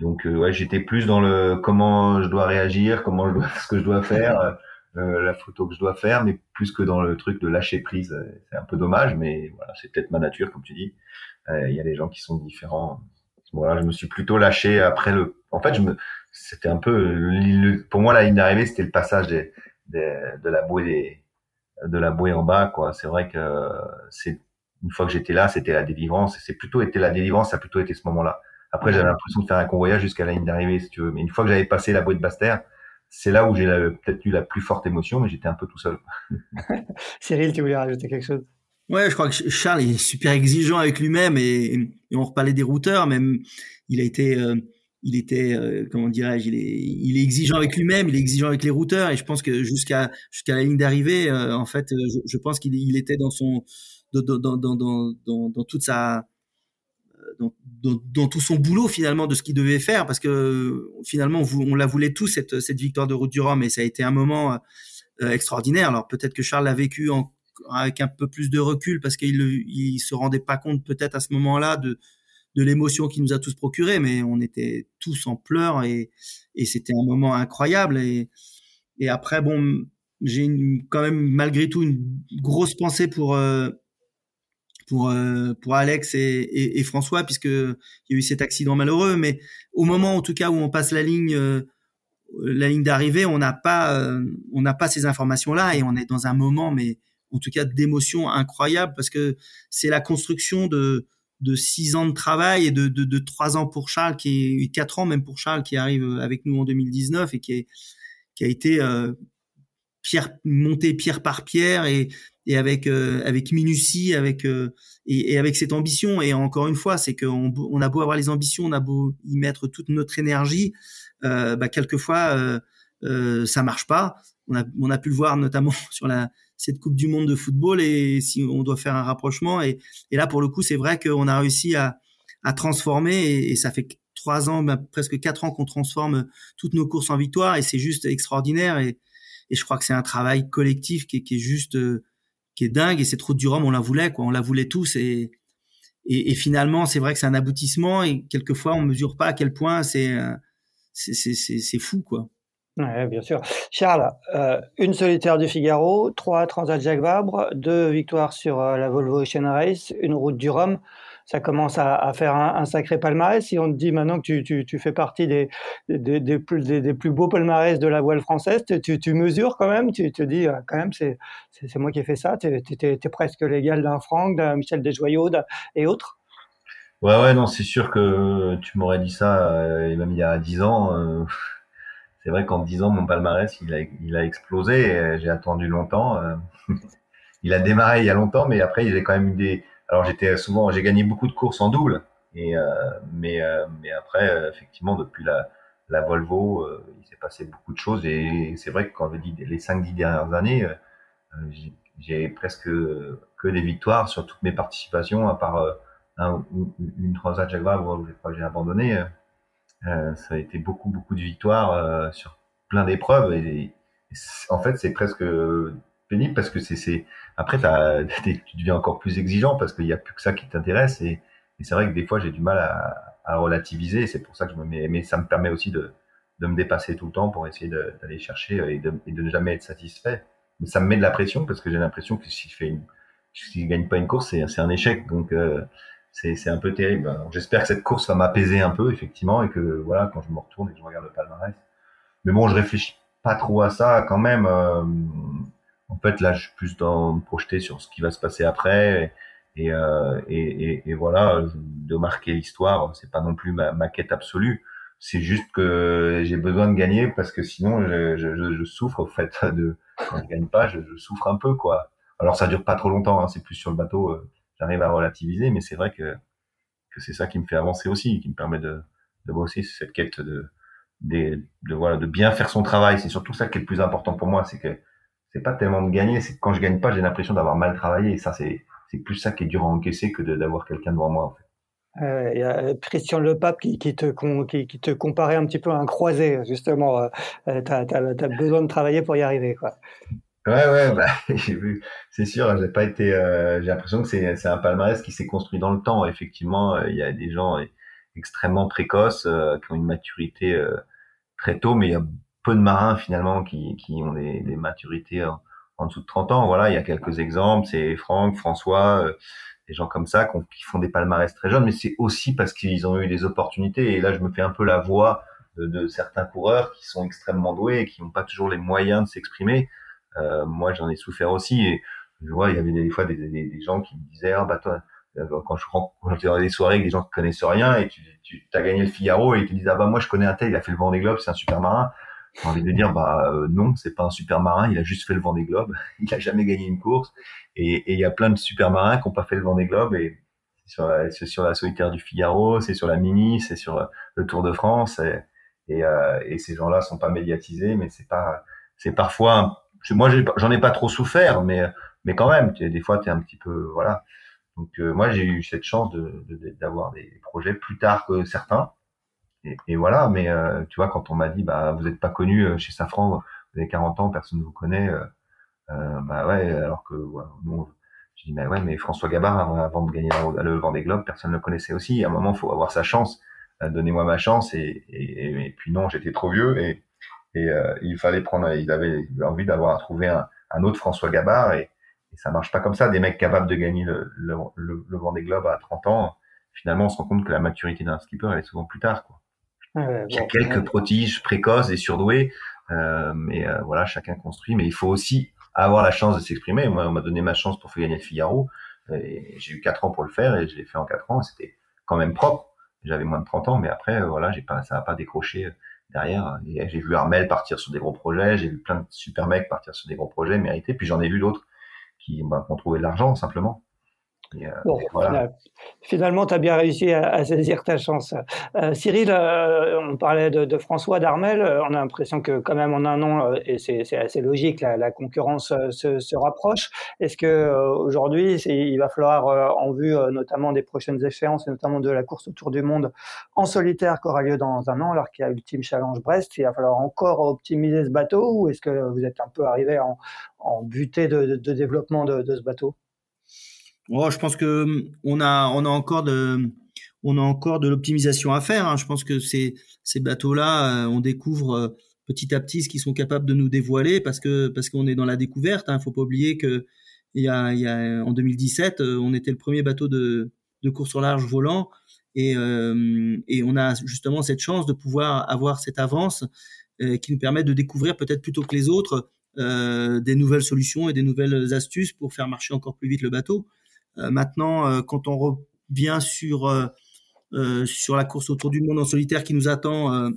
Donc euh, ouais, j'étais plus dans le comment je dois réagir, comment je dois ce que je dois faire, euh, la photo que je dois faire, mais plus que dans le truc de lâcher prise. C'est un peu dommage, mais voilà, c'est peut-être ma nature, comme tu dis. Il y a des gens qui sont différents. Voilà, je me suis plutôt lâché après le. En fait, je me c'était un peu pour moi la ligne d'arrivée c'était le passage de, de la bouée de la bouée en bas quoi. C'est vrai que c'est une fois que j'étais là c'était la délivrance c'est plutôt été la délivrance ça a plutôt été ce moment là après j'avais l'impression de faire un convoyage jusqu'à la ligne d'arrivée si tu veux. Mais une fois que j'avais passé la bouée de Bastère c'est là où j'ai peut-être eu la plus forte émotion mais j'étais un peu tout seul. (laughs) Cyril tu voulais rajouter quelque chose? Ouais, je crois que Charles est super exigeant avec lui-même et, on reparlait des routeurs, même il a été euh, il était, euh, comment dirais-je, il est, exigeant avec lui-même, il est exigeant avec les routeurs, et je pense que jusqu'à jusqu'à la ligne d'arrivée, euh, en fait, je, pense qu'il il était dans son, dans, dans, dans, dans, toute sa, dans, dans, tout son boulot finalement de ce qu'il devait faire, parce que finalement, on, la voulait tous cette, cette victoire de Route du Rhum, et ça a été un moment extraordinaire. Alors peut-être que Charles l'a vécu en, avec un peu plus de recul, parce qu'il il se rendait pas compte peut-être à ce moment-là de l'émotion qui nous a tous procuré, mais on était tous en pleurs et, c'était un moment incroyable. Et, après, bon, j'ai quand même malgré tout une grosse pensée pour euh, pour euh, pour Alex et, et, François puisque il y a eu cet accident malheureux. Mais au moment, en tout cas, où on passe la ligne euh, la ligne d'arrivée, on n'a pas on n'a pas ces informations là et on est dans un moment, mais en tout cas d'émotion incroyable parce que c'est la construction de six ans de travail et de, trois ans pour Charles, qui est quatre ans même pour Charles, qui arrive avec nous en 2019 et qui, a été euh, pierre monté pierre par pierre et, euh, avec minutie, avec euh, et, avec cette ambition. Et encore une fois, c'est qu'on on a beau avoir les ambitions, on a beau y mettre toute notre énergie, euh, bah, quelquefois ça marche pas. On a pu le voir notamment (laughs) sur la cette Coupe du Monde de football et si on doit faire un rapprochement. Et, et là, pour le coup, c'est vrai qu'on a réussi à, à transformer et, ça fait trois ans, ben, presque quatre ans qu'on transforme toutes nos courses en victoire et c'est juste extraordinaire. Et, et je crois que c'est un travail collectif qui, qui est juste, qui est dingue. Et cette route du Rhum, on la voulait, quoi. On la voulait tous et, et, et finalement, c'est vrai que c'est un aboutissement et quelquefois, on mesure pas à quel point c'est, c'est fou, quoi. Oui, bien sûr. Charles, euh, une solitaire du Figaro, trois Transat Jacques Vabre, deux victoires sur euh, la Volvo Ocean Race, une route du Rhum. Ça commence à, faire un, sacré palmarès. Si on te dit maintenant que tu, tu, tu fais partie des, des, des, plus, des, plus beaux palmarès de la voile française, tu, tu mesures quand même, tu te dis euh, quand même, c'est moi qui ai fait ça, tu es, presque l'égal d'un Franck, d'un Michel Desjoyaux et autres. Ouais, ouais, non, c'est sûr que tu m'aurais dit ça, même il y a dix ans. Euh, c'est vrai qu'en dix ans, mon palmarès, il a, explosé. et J'ai attendu longtemps. euh, (laughs) il a démarré il y a longtemps, mais après, j'ai quand même eu des. Alors, j'étais souvent, j'ai gagné beaucoup de courses en double, euh, mais euh, après, euh, effectivement, depuis la Volvo, euh, il s'est passé beaucoup de choses, et c'est vrai que quand je dis les cinq dix dernières années, euh, j'ai presque que des victoires sur toutes mes participations, à part euh, un, ou- une Transat Jaguar où que j'ai abandonné. Euh, euh, ça a été beaucoup beaucoup de victoires euh, sur plein d'épreuves, en fait, c'est presque pénible parce que c'est après (laughs) tu deviens encore plus exigeant parce qu'il y a plus que ça qui t'intéresse et, c'est vrai que des fois j'ai du mal à, relativiser c'est pour ça que je me mets mais ça me permet aussi de me dépasser tout le temps pour essayer d'aller chercher et de, ne jamais être satisfait. Mais ça me met de la pression parce que j'ai l'impression que si je fais si gagne pas une course c'est un échec. Donc euh, c'est un peu terrible j'espère que cette course va m'apaiser un peu effectivement et que voilà quand je me retourne et que je regarde le palmarès mais bon je réfléchis pas trop à ça quand même euh, en fait, là, je suis plus dans me projeter sur ce qui va se passer après. Et, euh, et, et, et voilà, de marquer l'histoire, c'est pas non plus ma, ma quête absolue. C'est juste que j'ai besoin de gagner parce que sinon, je, je, je, je souffre au fait (laughs) de quand je gagne pas, je, je souffre un peu quoi. Alors ça dure pas trop longtemps, hein, c'est plus sur le bateau, euh, j'arrive à relativiser, mais c'est vrai que c'est ça qui me fait avancer aussi, qui me permet de de bosser cette quête de de, bien faire son travail. C'est surtout ça qui est le plus important pour moi, c'est que c'est pas tellement de gagner, c'est que quand je gagne pas, j'ai l'impression d'avoir mal travaillé. Et ça, c'est, plus ça qui est dur à encaisser que d'avoir quelqu'un devant moi. Euh, Il y a Christian Lepape qui, qui, te, qui, te comparait un petit peu à un croisé, justement. Euh, tu as, besoin de travailler pour y arriver. Ouais, ouais, bah, (laughs) j'ai vu. C'est sûr, j'ai pas été. Euh, j'ai l'impression que c'est, un palmarès qui s'est construit dans le temps. Effectivement, euh, il y a des gens extrêmement précoces euh, qui ont une maturité euh, très tôt, mais il y a peu de marins finalement qui, ont des, maturités en, dessous de 30 ans. Voilà, il y a quelques exemples, c'est Franck, François, des gens comme ça qui, ont, qui, font des palmarès très jeunes, mais c'est aussi parce qu'ils ont eu des opportunités. Et là, je me fais un peu la voix de certains coureurs qui sont extrêmement doués et qui n'ont pas toujours les moyens de s'exprimer. Euh, moi, j'en ai souffert aussi. Et je vois, il y avait des fois des, des, gens qui me disaient, ah bah toi, quand je rentre dans des soirées avec des gens qui connaissent rien et tu, tu as gagné le Figaro et ils te disent ah bah moi je connais un tel, il a fait le Vendée Globe, c'est un super marin. J'ai envie de dire bah euh, non, c'est pas un super marin, il a juste fait le Vendée Globe, (laughs) il a jamais gagné une course et il y a plein de super marins qui n'ont pas fait le Vendée Globe et c'est sur, la, solitaire du Figaro, c'est sur la Mini, c'est sur le Tour de France et, et, euh, et ces gens-là sont pas médiatisés, mais c'est pas c'est parfois moi j'en ai pas trop souffert, mais mais quand même des fois tu es un petit peu voilà donc euh, moi j'ai eu cette chance de, d'avoir de, des projets plus tard que certains. Et, et voilà, mais euh, tu vois, quand on m'a dit bah vous n'êtes pas connu chez Safran, vous avez 40 ans, personne ne vous connaît, euh, bah ouais, alors que voilà, bon, je dis mais ouais, mais François Gabard avant, de gagner le Vendée Globe, personne ne le connaissait aussi. À un moment, faut avoir sa chance. Donnez-moi ma chance. Et, et, et puis non, j'étais trop vieux et, et il fallait prendre. Il avait envie d'avoir trouvé un, un autre François Gabard et et ça marche pas comme ça. Des mecs capables de gagner le, le, le, le Vendée Globe à 30 ans, finalement, on se rend compte que la maturité d'un skipper, elle est souvent plus tard. Quoi. Ouais, Il y a quelques ouais. prodiges précoces et surdoués, euh, mais euh, voilà, chacun construit. Mais il faut aussi avoir la chance de s'exprimer. Moi, on m'a donné ma chance pour faire gagner le Figaro. J'ai eu 4 ans pour le faire et je l'ai fait en 4 ans. C'était quand même propre. J'avais moins de 30 ans, mais après, euh, voilà, j'ai pas, ça n'a pas décroché derrière. J'ai vu Armel partir sur des gros projets, j'ai vu plein de super mecs partir sur des gros projets mérités, puis j'en ai vu d'autres qui bah, ont trouvé de l'argent simplement. Et, euh, bon, voilà. Finalement, tu as bien réussi à, à, saisir ta chance. Euh, Cyril, euh, on parlait de, de François d'Armel. On a l'impression que quand même en un an, euh, et c'est assez logique, la, la concurrence euh, se, se, rapproche. Est-ce que euh, aujourd'hui, il va falloir, en vue notamment des prochaines échéances, et notamment de la course autour du monde en solitaire qui aura lieu dans un an, alors qu'il y a le Team Challenge Brest, il va falloir encore optimiser ce bateau ou est-ce que vous êtes un peu arrivé en, en butée de, de, de développement de, de ce bateau? Oh, je pense que hum, on a on a encore de on a encore de l'optimisation à faire. Hein. Je pense que ces ces bateaux-là, euh, on découvre euh, petit à petit ce qu'ils sont capables de nous dévoiler parce que parce qu'on est dans la découverte. Hein. Faut pas oublier que il y a il y a en 2017, euh, on était le premier bateau de de course au large volant et euh, et on a justement cette chance de pouvoir avoir cette avance euh, qui nous permet de découvrir peut-être plutôt que les autres euh, des nouvelles solutions et des nouvelles astuces pour faire marcher encore plus vite le bateau. Euh, maintenant, euh, quand on revient sur euh, sur la course autour du monde en solitaire qui nous attend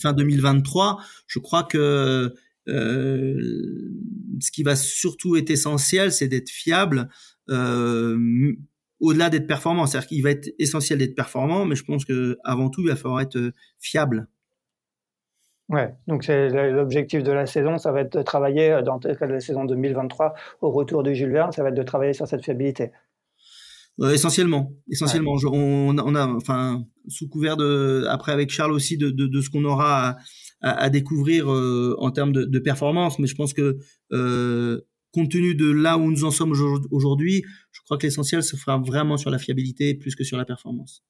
fin 2023. Je crois que ce qui va surtout être essentiel, c'est d'être fiable. au-delà d'être performant, c'est-à-dire qu'il va être essentiel d'être performant, mais je pense que avant tout, il va falloir être fiable. Ouais, donc c'est l'objectif de la saison, ça va être de travailler euh, dans la saison 2023 au retour du Jules Verne, ça va être de travailler sur cette fiabilité. Euh, essentiellement, essentiellement. on, on, a, enfin, sous couvert de, après avec Charles aussi de, de, de ce qu'on aura à, à, découvrir euh, en termes de, de, performance, mais je pense que euh, compte tenu de là où nous en sommes aujourd'hui, je crois que l'essentiel se fera vraiment sur la fiabilité plus que sur la performance.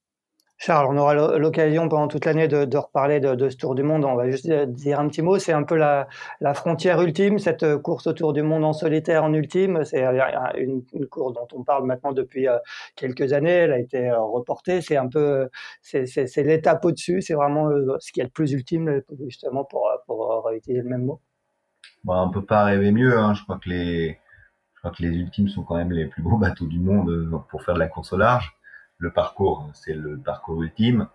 Charles, on aura l'occasion pendant toute l'année de, reparler de, ce Tour du Monde. On va juste dire un petit mot. C'est un peu la, frontière ultime, cette course autour du monde en solitaire en ultime. C'est une, course dont on parle maintenant depuis euh, quelques années. Elle a été euh, reportée. C'est un peu, c'est l'étape au-dessus. C'est vraiment ce qui est le plus ultime, justement, pour, pour le même mot. Bon, on peut pas rêver mieux. Hein. Je crois que les, ultimes sont quand même les plus beaux bateaux du monde euh, pour faire de la course au large le parcours, c'est le parcours ultime.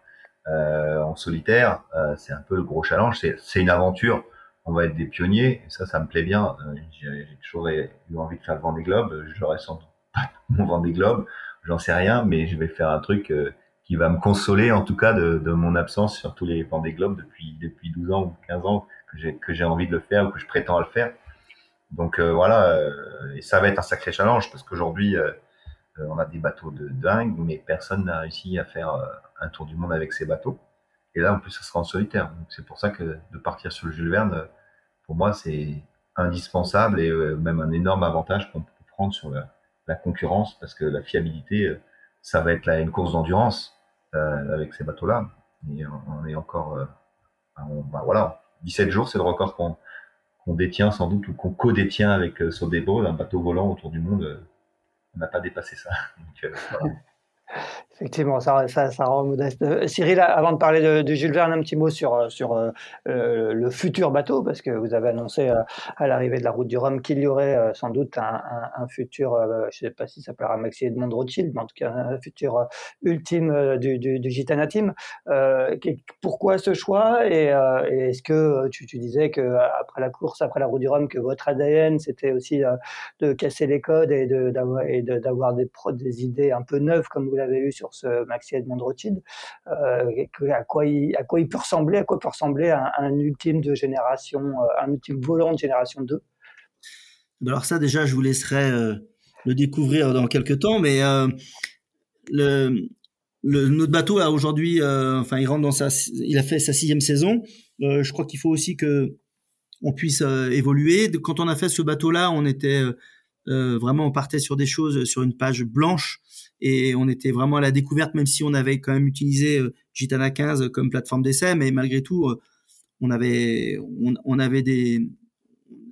Euh, en solitaire, euh, c'est un peu le gros challenge. C'est une aventure. On va être des pionniers. Et ça, ça me plaît bien. Euh, j'ai toujours eu envie de faire le Vendée Globe. J'aurais sans doute pas (laughs) mon Vendée Globe. J'en sais rien, mais je vais faire un truc qui va me consoler, en tout cas, de, de mon absence sur tous les Vendée Globe depuis, depuis 12 ans ou 15 ans que j'ai envie de le faire ou que je prétends le faire. Donc voilà, et ça va être un sacré challenge parce qu'aujourd'hui, euh, on a des bateaux de dingue, mais personne n'a réussi à faire euh, un tour du monde avec ces bateaux. Et là, en plus, ça sera en solitaire. C'est pour ça que de partir sur le Jules Verne, pour moi, c'est indispensable et euh, même un énorme avantage qu'on peut prendre sur la, concurrence parce que la fiabilité, ça va être là une course d'endurance avec ces bateaux-là. Et on, est encore, bah, voilà, 17 jours, c'est le record qu'on détient sans doute ou qu'on co-détient avec Sodebo, un bateau volant autour du monde on n'a pas dépassé ça. (laughs) Euh, Effectivement, ça, rend modeste. Euh, Cyril, avant de parler de, de, Jules Verne, un petit mot sur, euh, sur euh, le futur bateau, parce que vous avez annoncé à l'arrivée de la route du Rhum qu'il y aurait sans doute un, futur, je ne sais pas si ça s'appellera Maxi Edmond Rothschild, mais en tout cas un futur ultime du, du, Gitana Team. pourquoi ce choix? Et, est-ce que tu, disais que après la course, après la route du Rhum, que votre ADN c'était aussi de casser les codes et d'avoir des, des idées un peu neuves comme vous l'avez eu sur ce Maxi Edmond Rothschild, euh, à, quoi il, peut ressembler, à quoi peut ressembler un, ultime de génération, euh, un ultime volant de génération 2 ben Alors ça déjà, je vous laisserai euh, le découvrir dans quelques temps, mais notre bateau là aujourd'hui, enfin il rentre dans sa, il a fait sa sixième saison. je crois qu'il faut aussi que on puisse évoluer. Quand on a fait ce bateau-là, on était vraiment on partait sur des choses sur une page blanche et on était vraiment à la découverte, même si on avait quand même utilisé euh, Gitana 15 comme plateforme d'essai, mais malgré tout, euh, on avait, on, avait des,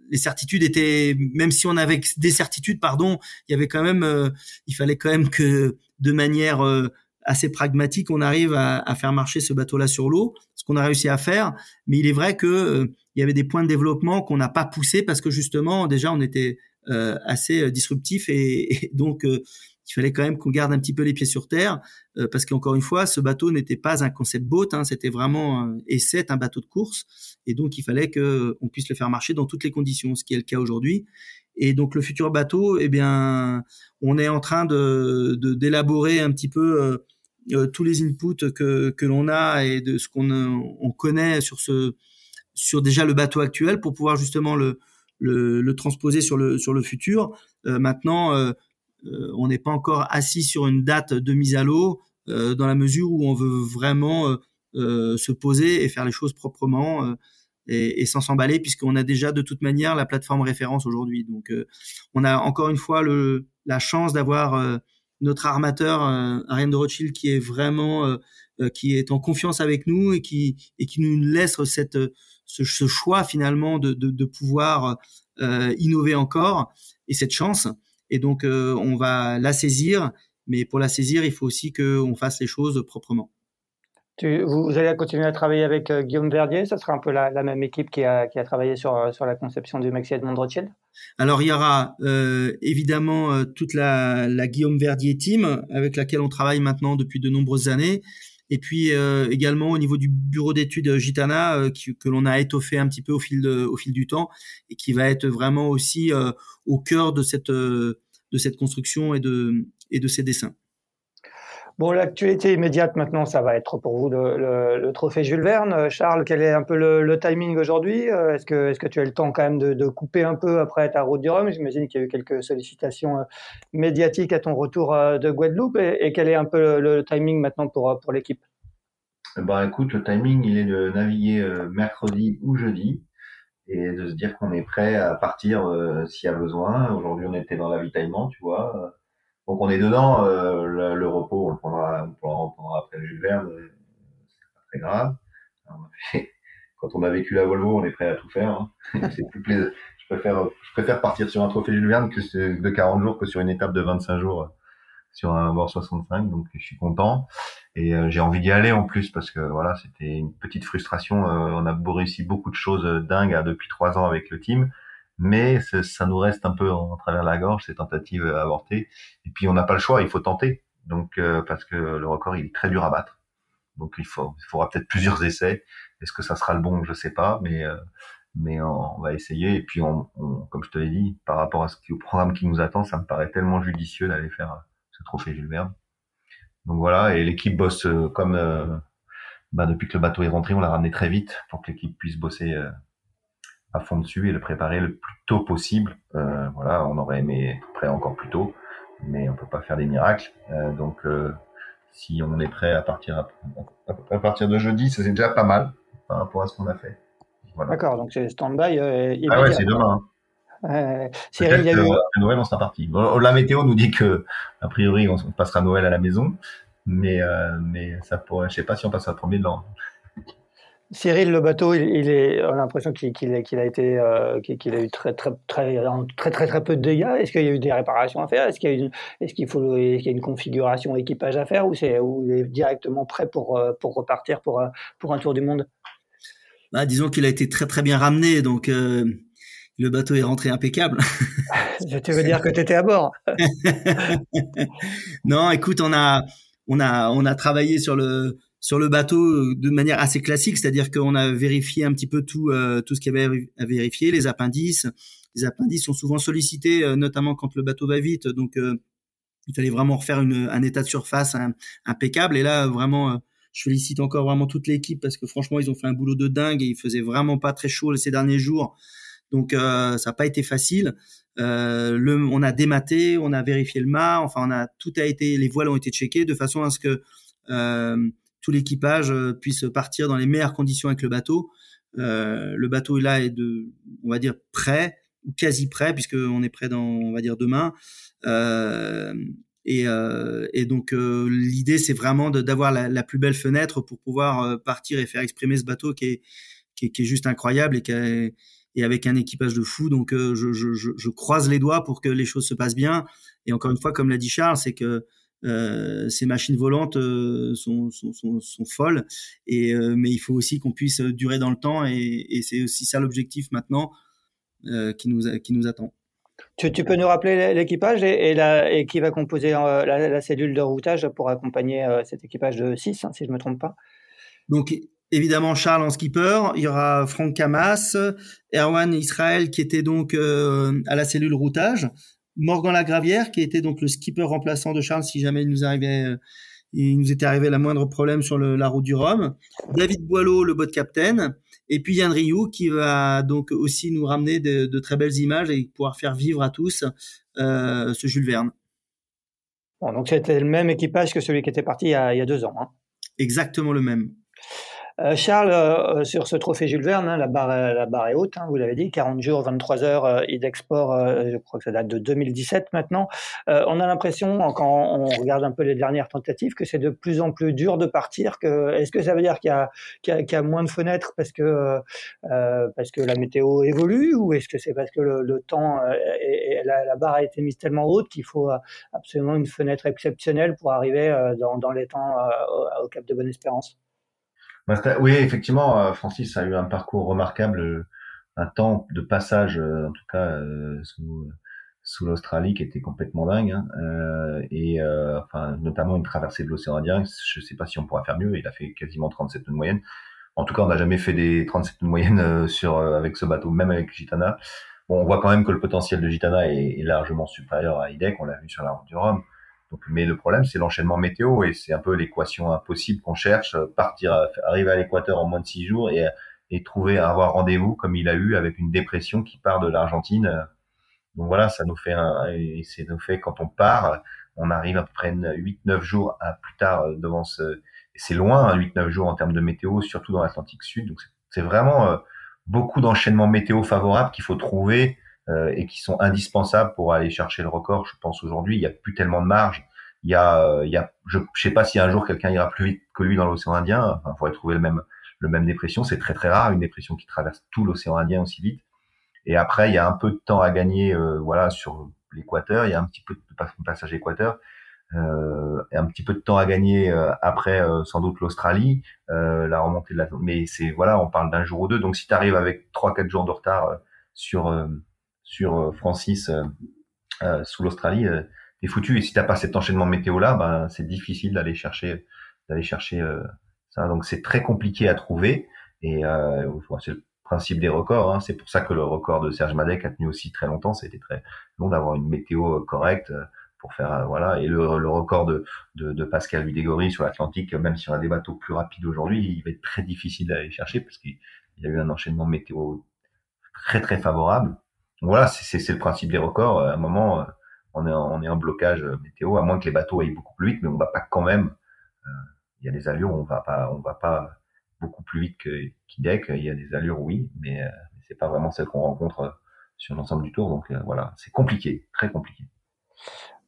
les certitudes étaient, même si on avait des certitudes, pardon, il y avait quand même, euh, il fallait quand même que de manière assez pragmatique, on arrive à, à faire marcher ce bateau-là sur l'eau, ce qu'on a réussi à faire. Mais il est vrai que il y avait des points de développement qu'on n'a pas poussé parce que justement, déjà, on était assez disruptif et, et (laughs) donc il fallait quand même qu'on garde un petit peu les pieds sur terre, euh, parce qu'encore une fois, ce bateau n'était pas un concept boat, hein, c'était vraiment et c'est un bateau de course, et donc il fallait que on puisse le faire marcher dans toutes les conditions, ce qui est le cas aujourd'hui. Et donc le futur bateau, eh bien, on est en train de d'élaborer un petit peu euh, euh, tous les inputs que que l'on a et de ce qu'on on connaît sur ce sur déjà le bateau actuel pour pouvoir justement le le, transposer sur le sur le futur. maintenant euh, on n'est pas encore assis sur une date de mise à l'eau euh, dans la mesure où on veut vraiment euh, se poser et faire les choses proprement et, sans s'emballer puisqu'on a déjà de toute manière la plateforme référence aujourd'hui. Donc on a encore une fois le, la chance d'avoir notre armateur Ariane de Rothschild qui est vraiment qui est en confiance avec nous et qui et qui nous laisse cette ce, choix finalement de, de, de pouvoir innover encore et cette chance et donc, euh, on va la saisir, mais pour la saisir, il faut aussi qu'on fasse les choses proprement. vous, allez continuer à travailler avec Guillaume Verdier? Ça sera un peu la, même équipe qui a, qui a travaillé sur, sur la conception du Maxi Edmond Rothschild? Alors, il y aura évidemment toute la, la Guillaume Verdier team avec laquelle on travaille maintenant depuis de nombreuses années. Et puis euh, également au niveau du bureau d'études Gitana euh, que l'on a étoffé un petit peu au fil au fil du temps et qui va être vraiment aussi euh, au cœur de cette de cette construction et de et de ces dessins. Bon, l'actualité immédiate maintenant, ça va être pour vous le, trophée Jules Verne. Charles, quel est un peu le, timing aujourd'hui? Est-ce que, est que tu as le temps quand même de, couper un peu après ta route du Rhum? J'imagine qu'il y a eu quelques sollicitations euh, médiatiques à ton retour euh, de Guadeloupe. Et, quel est un peu le, timing maintenant pour, pour l'équipe? Bah, Écoute, le timing, il est de naviguer euh, mercredi ou jeudi et de se dire qu'on est prêt à partir s'il y a besoin. Aujourd'hui, on était dans l'avitaillement, tu vois donc on est dedans, euh, le, repos, on le prendra, on après le Jules Verne, euh, c'est pas très grave. (laughs) quand on a vécu la Volvo, on est prêt à tout faire. Hein. (laughs) plus plaisir. Je préfère, je préfère partir sur un trophée Jules Verne que de 40 jours que sur une étape de 25 jours euh, sur un bord 65. Donc je suis content et j'ai envie d'y aller en plus parce que voilà, c'était une petite frustration. on a réussi beaucoup de choses dingues hein, depuis trois ans avec le team mais ça nous reste un peu en, travers la gorge ces tentatives avortées. Et puis on n'a pas le choix, il faut tenter. Donc euh, parce que le record il est très dur à battre. Donc il faut, il faudra peut-être plusieurs essais. Est-ce que ça sera le bon, je sais pas, mais euh, on, va essayer. Et puis on, comme je te l'ai dit, par rapport à ce au programme qui nous attend, ça me paraît tellement judicieux d'aller faire ce trophée Jules Verne. Donc voilà, et l'équipe bosse euh, comme bah, depuis que le bateau est rentré, on l'a ramené très vite pour que l'équipe puisse bosser à fond dessus et le préparer le plus tôt possible. Euh, voilà, on aurait aimé être prêt encore plus tôt, mais on peut pas faire des miracles. Euh, donc, euh, si on est prêt à partir à, à, partir de jeudi, c'est déjà pas mal par rapport à ce qu'on a fait. Voilà. D'accord, donc c'est stand-by. Euh, ah ouais, c'est demain. Hein. Cyril, il y a eu... Noël, on sera parti. la météo nous dit que, a priori, on passera Noël à la maison, mais mais ça pourrait. Je sais pas si on passera le premier de l'an. Cyril, le bateau, il, est, on a l'impression qu'il a été, euh, qu'il a eu très très très très très très peu de dégâts. Est-ce qu'il y a eu des réparations à faire? Est-ce qu'il y faut, qu'il y a une configuration équipage à faire ou c'est, ou il est directement prêt pour euh, pour repartir pour euh, pour un tour du monde? Bah, disons qu'il a été très très bien ramené, donc le bateau est rentré impeccable. (laughs) tu veux dire que tu étais à bord (laughs) Non, écoute, on a on a on a travaillé sur le sur le bateau euh, de manière assez classique, c'est-à-dire qu'on a vérifié un petit peu tout, euh, tout ce qu'il y avait à vérifier, les appendices. Les appendices sont souvent sollicités, euh, notamment quand le bateau va vite, donc il fallait vraiment refaire une, un état de surface impeccable. Et là, vraiment, je félicite encore vraiment toute l'équipe parce que franchement, ils ont fait un boulot de dingue et il faisait vraiment pas très chaud ces derniers jours. Donc ça n'a pas été facile. le, on a dématé, on a vérifié le mât, enfin on a tout a été, les voiles ont été checkées de façon à ce que tout l'équipage euh, puisse partir dans les meilleures conditions avec le bateau. Euh, le bateau est là est de, on va dire prêt ou quasi prêt puisque on est prêt dans, on va dire demain. Euh, et, euh, et, donc l'idée c'est vraiment d'avoir la, plus belle fenêtre pour pouvoir partir et faire exprimer ce bateau qui est, qui est, qui est juste incroyable et qui et avec un équipage de fou. Donc je, je, je, croise les doigts pour que les choses se passent bien. Et encore une fois, comme l'a dit Charles, c'est que euh, ces machines volantes euh, sont, sont, sont, sont, folles, et, euh, mais il faut aussi qu'on puisse durer dans le temps, et, et c'est aussi ça l'objectif maintenant qui, nous, qui nous attend. Tu, tu, peux nous rappeler l'équipage et, et, la, et, qui va composer la, la, cellule de routage pour accompagner cet équipage de 6, hein, si je ne me trompe pas? Donc, évidemment, Charles en skipper. Il y aura Franck Camas, Erwan Israël qui était donc à la cellule routage. Morgan Lagravière, qui était donc le skipper remplaçant de Charles si jamais il nous arrivait, euh, il nous était arrivé la moindre problème sur la route du Rhum. David Boileau, le bot captain. Et puis Yann Rioux, qui va donc aussi nous ramener de, très belles images et pouvoir faire vivre à tous euh, ce Jules Verne. Bon, donc c'était le même équipage que celui qui était parti il y a, deux ans. Hein. Exactement le même. Euh, Charles, euh, euh, sur ce trophée Jules Verne, hein, la, barre, la barre est haute, hein, vous l'avez dit, 40 jours, 23 heures, euh, d'export, je crois que ça date de 2017 maintenant. on a l'impression, quand on regarde un peu les dernières tentatives, que c'est de plus en plus dur de partir. Est-ce que ça veut dire qu'il y a, qu'il y, a, moins de fenêtres parce que, parce que la météo évolue ou est-ce que c'est parce que le, temps, et, la, barre a été mise tellement haute qu'il faut absolument une fenêtre exceptionnelle pour arriver dans, dans les temps au Cap de Bonne-Espérance? Oui, effectivement, Francis a eu un parcours remarquable, un temps de passage, en tout cas sous, l'Australie, qui était complètement dingue, hein, et enfin notamment une traversée de l'océan Indien. Je sais pas si on pourra faire mieux. Il a fait quasiment 37 nœuds de moyenne. En tout cas, on n'a jamais fait des 37 nœuds de moyenne sur avec ce bateau, même avec Gitana. On voit quand même que le potentiel de Gitana est, est largement supérieur à IDEC, on l'a vu sur la route du Rhum. Mais le problème, c'est l'enchaînement météo et c'est un peu l'équation impossible qu'on cherche, partir, arriver à l'équateur en moins de six jours et, et trouver, avoir rendez-vous comme il a eu avec une dépression qui part de l'Argentine. Donc voilà, ça nous fait un, et c'est nous fait quand on part, on arrive à peu près 8-9 jours à plus tard devant ce, c'est loin, hein, 8-9 jours en termes de météo, surtout dans l'Atlantique Sud. Donc c'est vraiment euh, beaucoup d'enchaînements météo favorables qu'il faut trouver euh, et qui sont indispensables pour aller chercher le record. Je pense aujourd'hui, il n'y a plus tellement de marge. Il y a, euh, il y a, je, ne sais pas si un jour quelqu'un ira plus vite que lui dans l'océan Indien. Enfin, il faudrait trouver le même, le même dépression. C'est très très rare une dépression qui traverse tout l'océan Indien aussi vite. Et après, il y a un peu de temps à gagner, euh, voilà, sur l'équateur. Il y a un petit peu de passage équateur euh, un petit peu de temps à gagner euh, après euh, sans doute l'Australie, la remontée de la mais c'est voilà, on parle d'un jour ou deux. Donc si tu arrives avec trois quatre jours de retard sur sur Francis sous l'Australie, t'es foutu. Et si t'as pas cet enchaînement météo là, ben c'est difficile d'aller chercher d'aller chercher ça. Donc c'est très compliqué à trouver et euh, c'est le principe des records. Hein. C'est pour ça que le record de Serge Madec a tenu aussi très longtemps. C'était très long d'avoir une météo correcte pour faire euh, voilà et le, record de, de, Pascal Vidégori sur l'Atlantique même si on a des bateaux plus rapides aujourd'hui il va être très difficile d'aller chercher parce qu'il y a eu un enchaînement météo très très favorable voilà c'est le principe des records. À un moment euh, on est en, blocage météo à moins que les bateaux aillent beaucoup plus vite mais on va pas quand même euh, il y a des allures on va pas on va pas beaucoup plus vite que il y a des allures oui mais c'est pas vraiment celle qu'on rencontre sur l'ensemble du tour. Donc voilà c'est compliqué très compliqué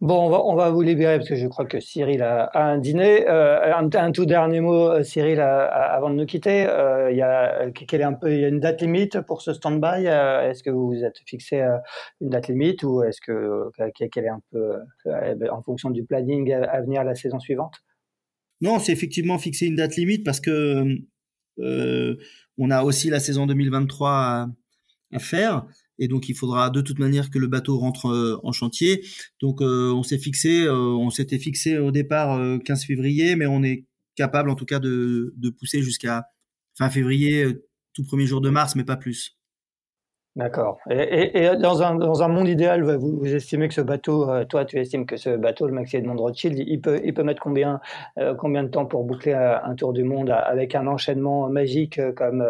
Bon, on va, vous libérer parce que je crois que Cyril a, un dîner. Euh, un, tout dernier mot, euh, Cyril, avant de nous quitter. Euh, il, y a, quelle est un peu, y a une date limite pour ce stand-by Est-ce que vous vous êtes fixé une date limite ou est-ce que quelle est un peu en fonction du planning à venir la saison suivante? Non, c'est effectivement fixé une date limite parce que on a aussi la saison 2023 à, à faire et donc il faudra de toute manière que le bateau rentre euh, en chantier. Donc euh, on s'est fixé, euh, on s'était fixé au départ 15 février, mais on est capable en tout cas de, pousser jusqu'à fin février, tout premier jour de mars, mais pas plus. D'accord. Et, dans, un, dans un monde idéal, vous, vous estimez que ce bateau, toi, tu estimes que ce bateau, le Maxi Edmond Rothschild, il peut, il peut mettre combien, combien de temps pour boucler un tour du monde avec un enchaînement magique comme,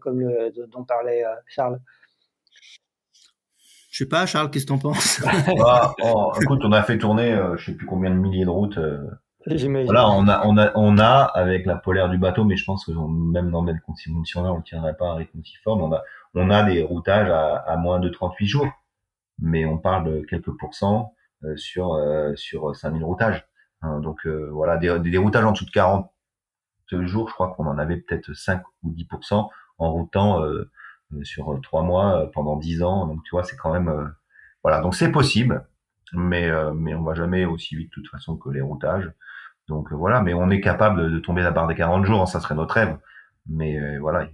comme le, dont parlait Charles? Je sais pas, Charles, qu'est-ce que t'en penses? (laughs) Ah, oh, Écoute, on a fait tourner, euh, je sais plus combien de milliers de routes. Euh. Voilà, on a, on a, on a avec la polaire du bateau, mais je pense que même dans belle conditions là, on ne tiendrait pas à rythme aussi fort. On a, on a des routages à, à, moins de 38 jours, mais on parle de quelques pourcents euh, sur euh, sur 5000 routages. Hein, donc euh, voilà, des, des, routages en dessous de 40 jours, je crois qu'on en avait peut-être 5 ou 10% en routant euh, sur euh, trois mois euh, pendant dix ans. Donc tu vois, c'est quand même voilà. Donc c'est possible, mais mais on va jamais aussi vite de toute façon que les routages. Donc voilà, mais on est capable de tomber la barre des 40 jours, hein, ça serait notre rêve. Mais voilà,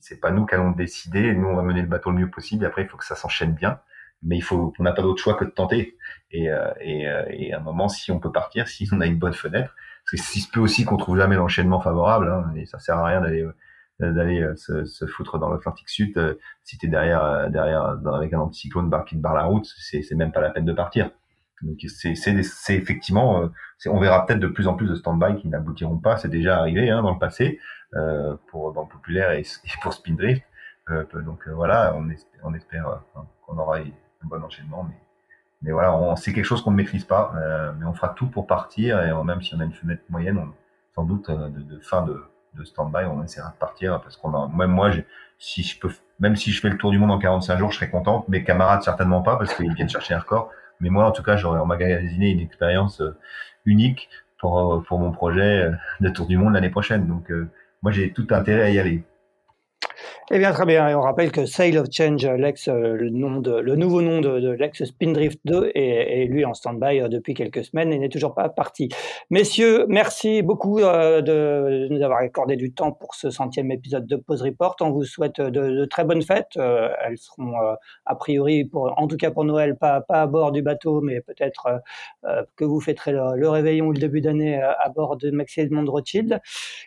c'est pas nous qui allons décider. Nous, on va mener le bateau le mieux possible. Et après, il faut que ça s'enchaîne bien. Mais il faut, on n'a pas d'autre choix que de tenter. Et, et, et, à un moment, si on peut partir, si on a une bonne fenêtre, parce que se peut aussi qu'on trouve jamais l'enchaînement favorable, hein, et ça sert à rien d'aller euh, d'aller euh, se, se, foutre dans l'Atlantique Sud. Euh, si tu es derrière, derrière avec un anticyclone bar qui te barre la route, c'est, c'est même pas la peine de partir. Donc c'est, c'est, c'est effectivement, on verra peut-être de plus en plus de stand-by qui n'aboutiront pas. C'est déjà arrivé hein, dans le passé euh, pour dans le populaire et, pour Spindrift. Euh, donc voilà, on, on espère qu'on aura un bon enchaînement, mais mais voilà, c'est quelque chose qu'on ne maîtrise pas, mais on fera tout pour partir et même si on a une fenêtre moyenne, on, sans doute de, de fin de de stand-by, on essaiera de partir parce qu'on a, même moi, si je peux, même si je fais le tour du monde en 45 jours, je serais content. Mes camarades, certainement pas parce qu'ils viennent chercher un record. Mais moi, en tout cas, j'aurais emmagasiné une expérience euh, unique pour, euh, pour mon projet euh, de tour du monde l'année prochaine. Donc, moi, j'ai tout intérêt à y aller. Eh bien, très bien. Et on rappelle que Sail of Change, l'ex, euh, le, nom de, le nouveau nom de, de l'ex Spindrift 2, est, est lui en stand-by euh, depuis quelques semaines et n'est toujours pas parti. Messieurs, merci beaucoup euh, de nous avoir accordé du temps pour ce centième épisode de Pause Report. On vous souhaite de, de très bonnes fêtes. Euh, elles seront euh, a priori, pour, en tout cas pour Noël, pas, pas à bord du bateau, mais peut-être euh, que vous fêterez le, le, réveillon ou le début d'année à bord de Maxi Edmond Rothschild.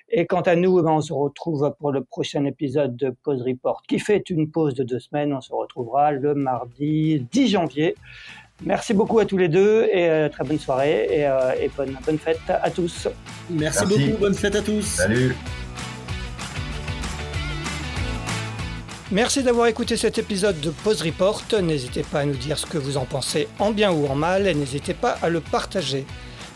Et quant à nous, eh ben, on se retrouve pour le prochain épisode de Pause Report qui fait une pause de deux semaines. On se retrouvera le mardi 10 janvier. Merci beaucoup à tous les deux et euh, très bonne soirée et, euh, et bonne, bonne, fête à tous. Merci, Merci, beaucoup, bonne fête à tous. Salut. Merci d'avoir écouté cet épisode de Pause Report. N'hésitez pas à nous dire ce que vous en pensez en bien ou en mal et n'hésitez pas à le partager.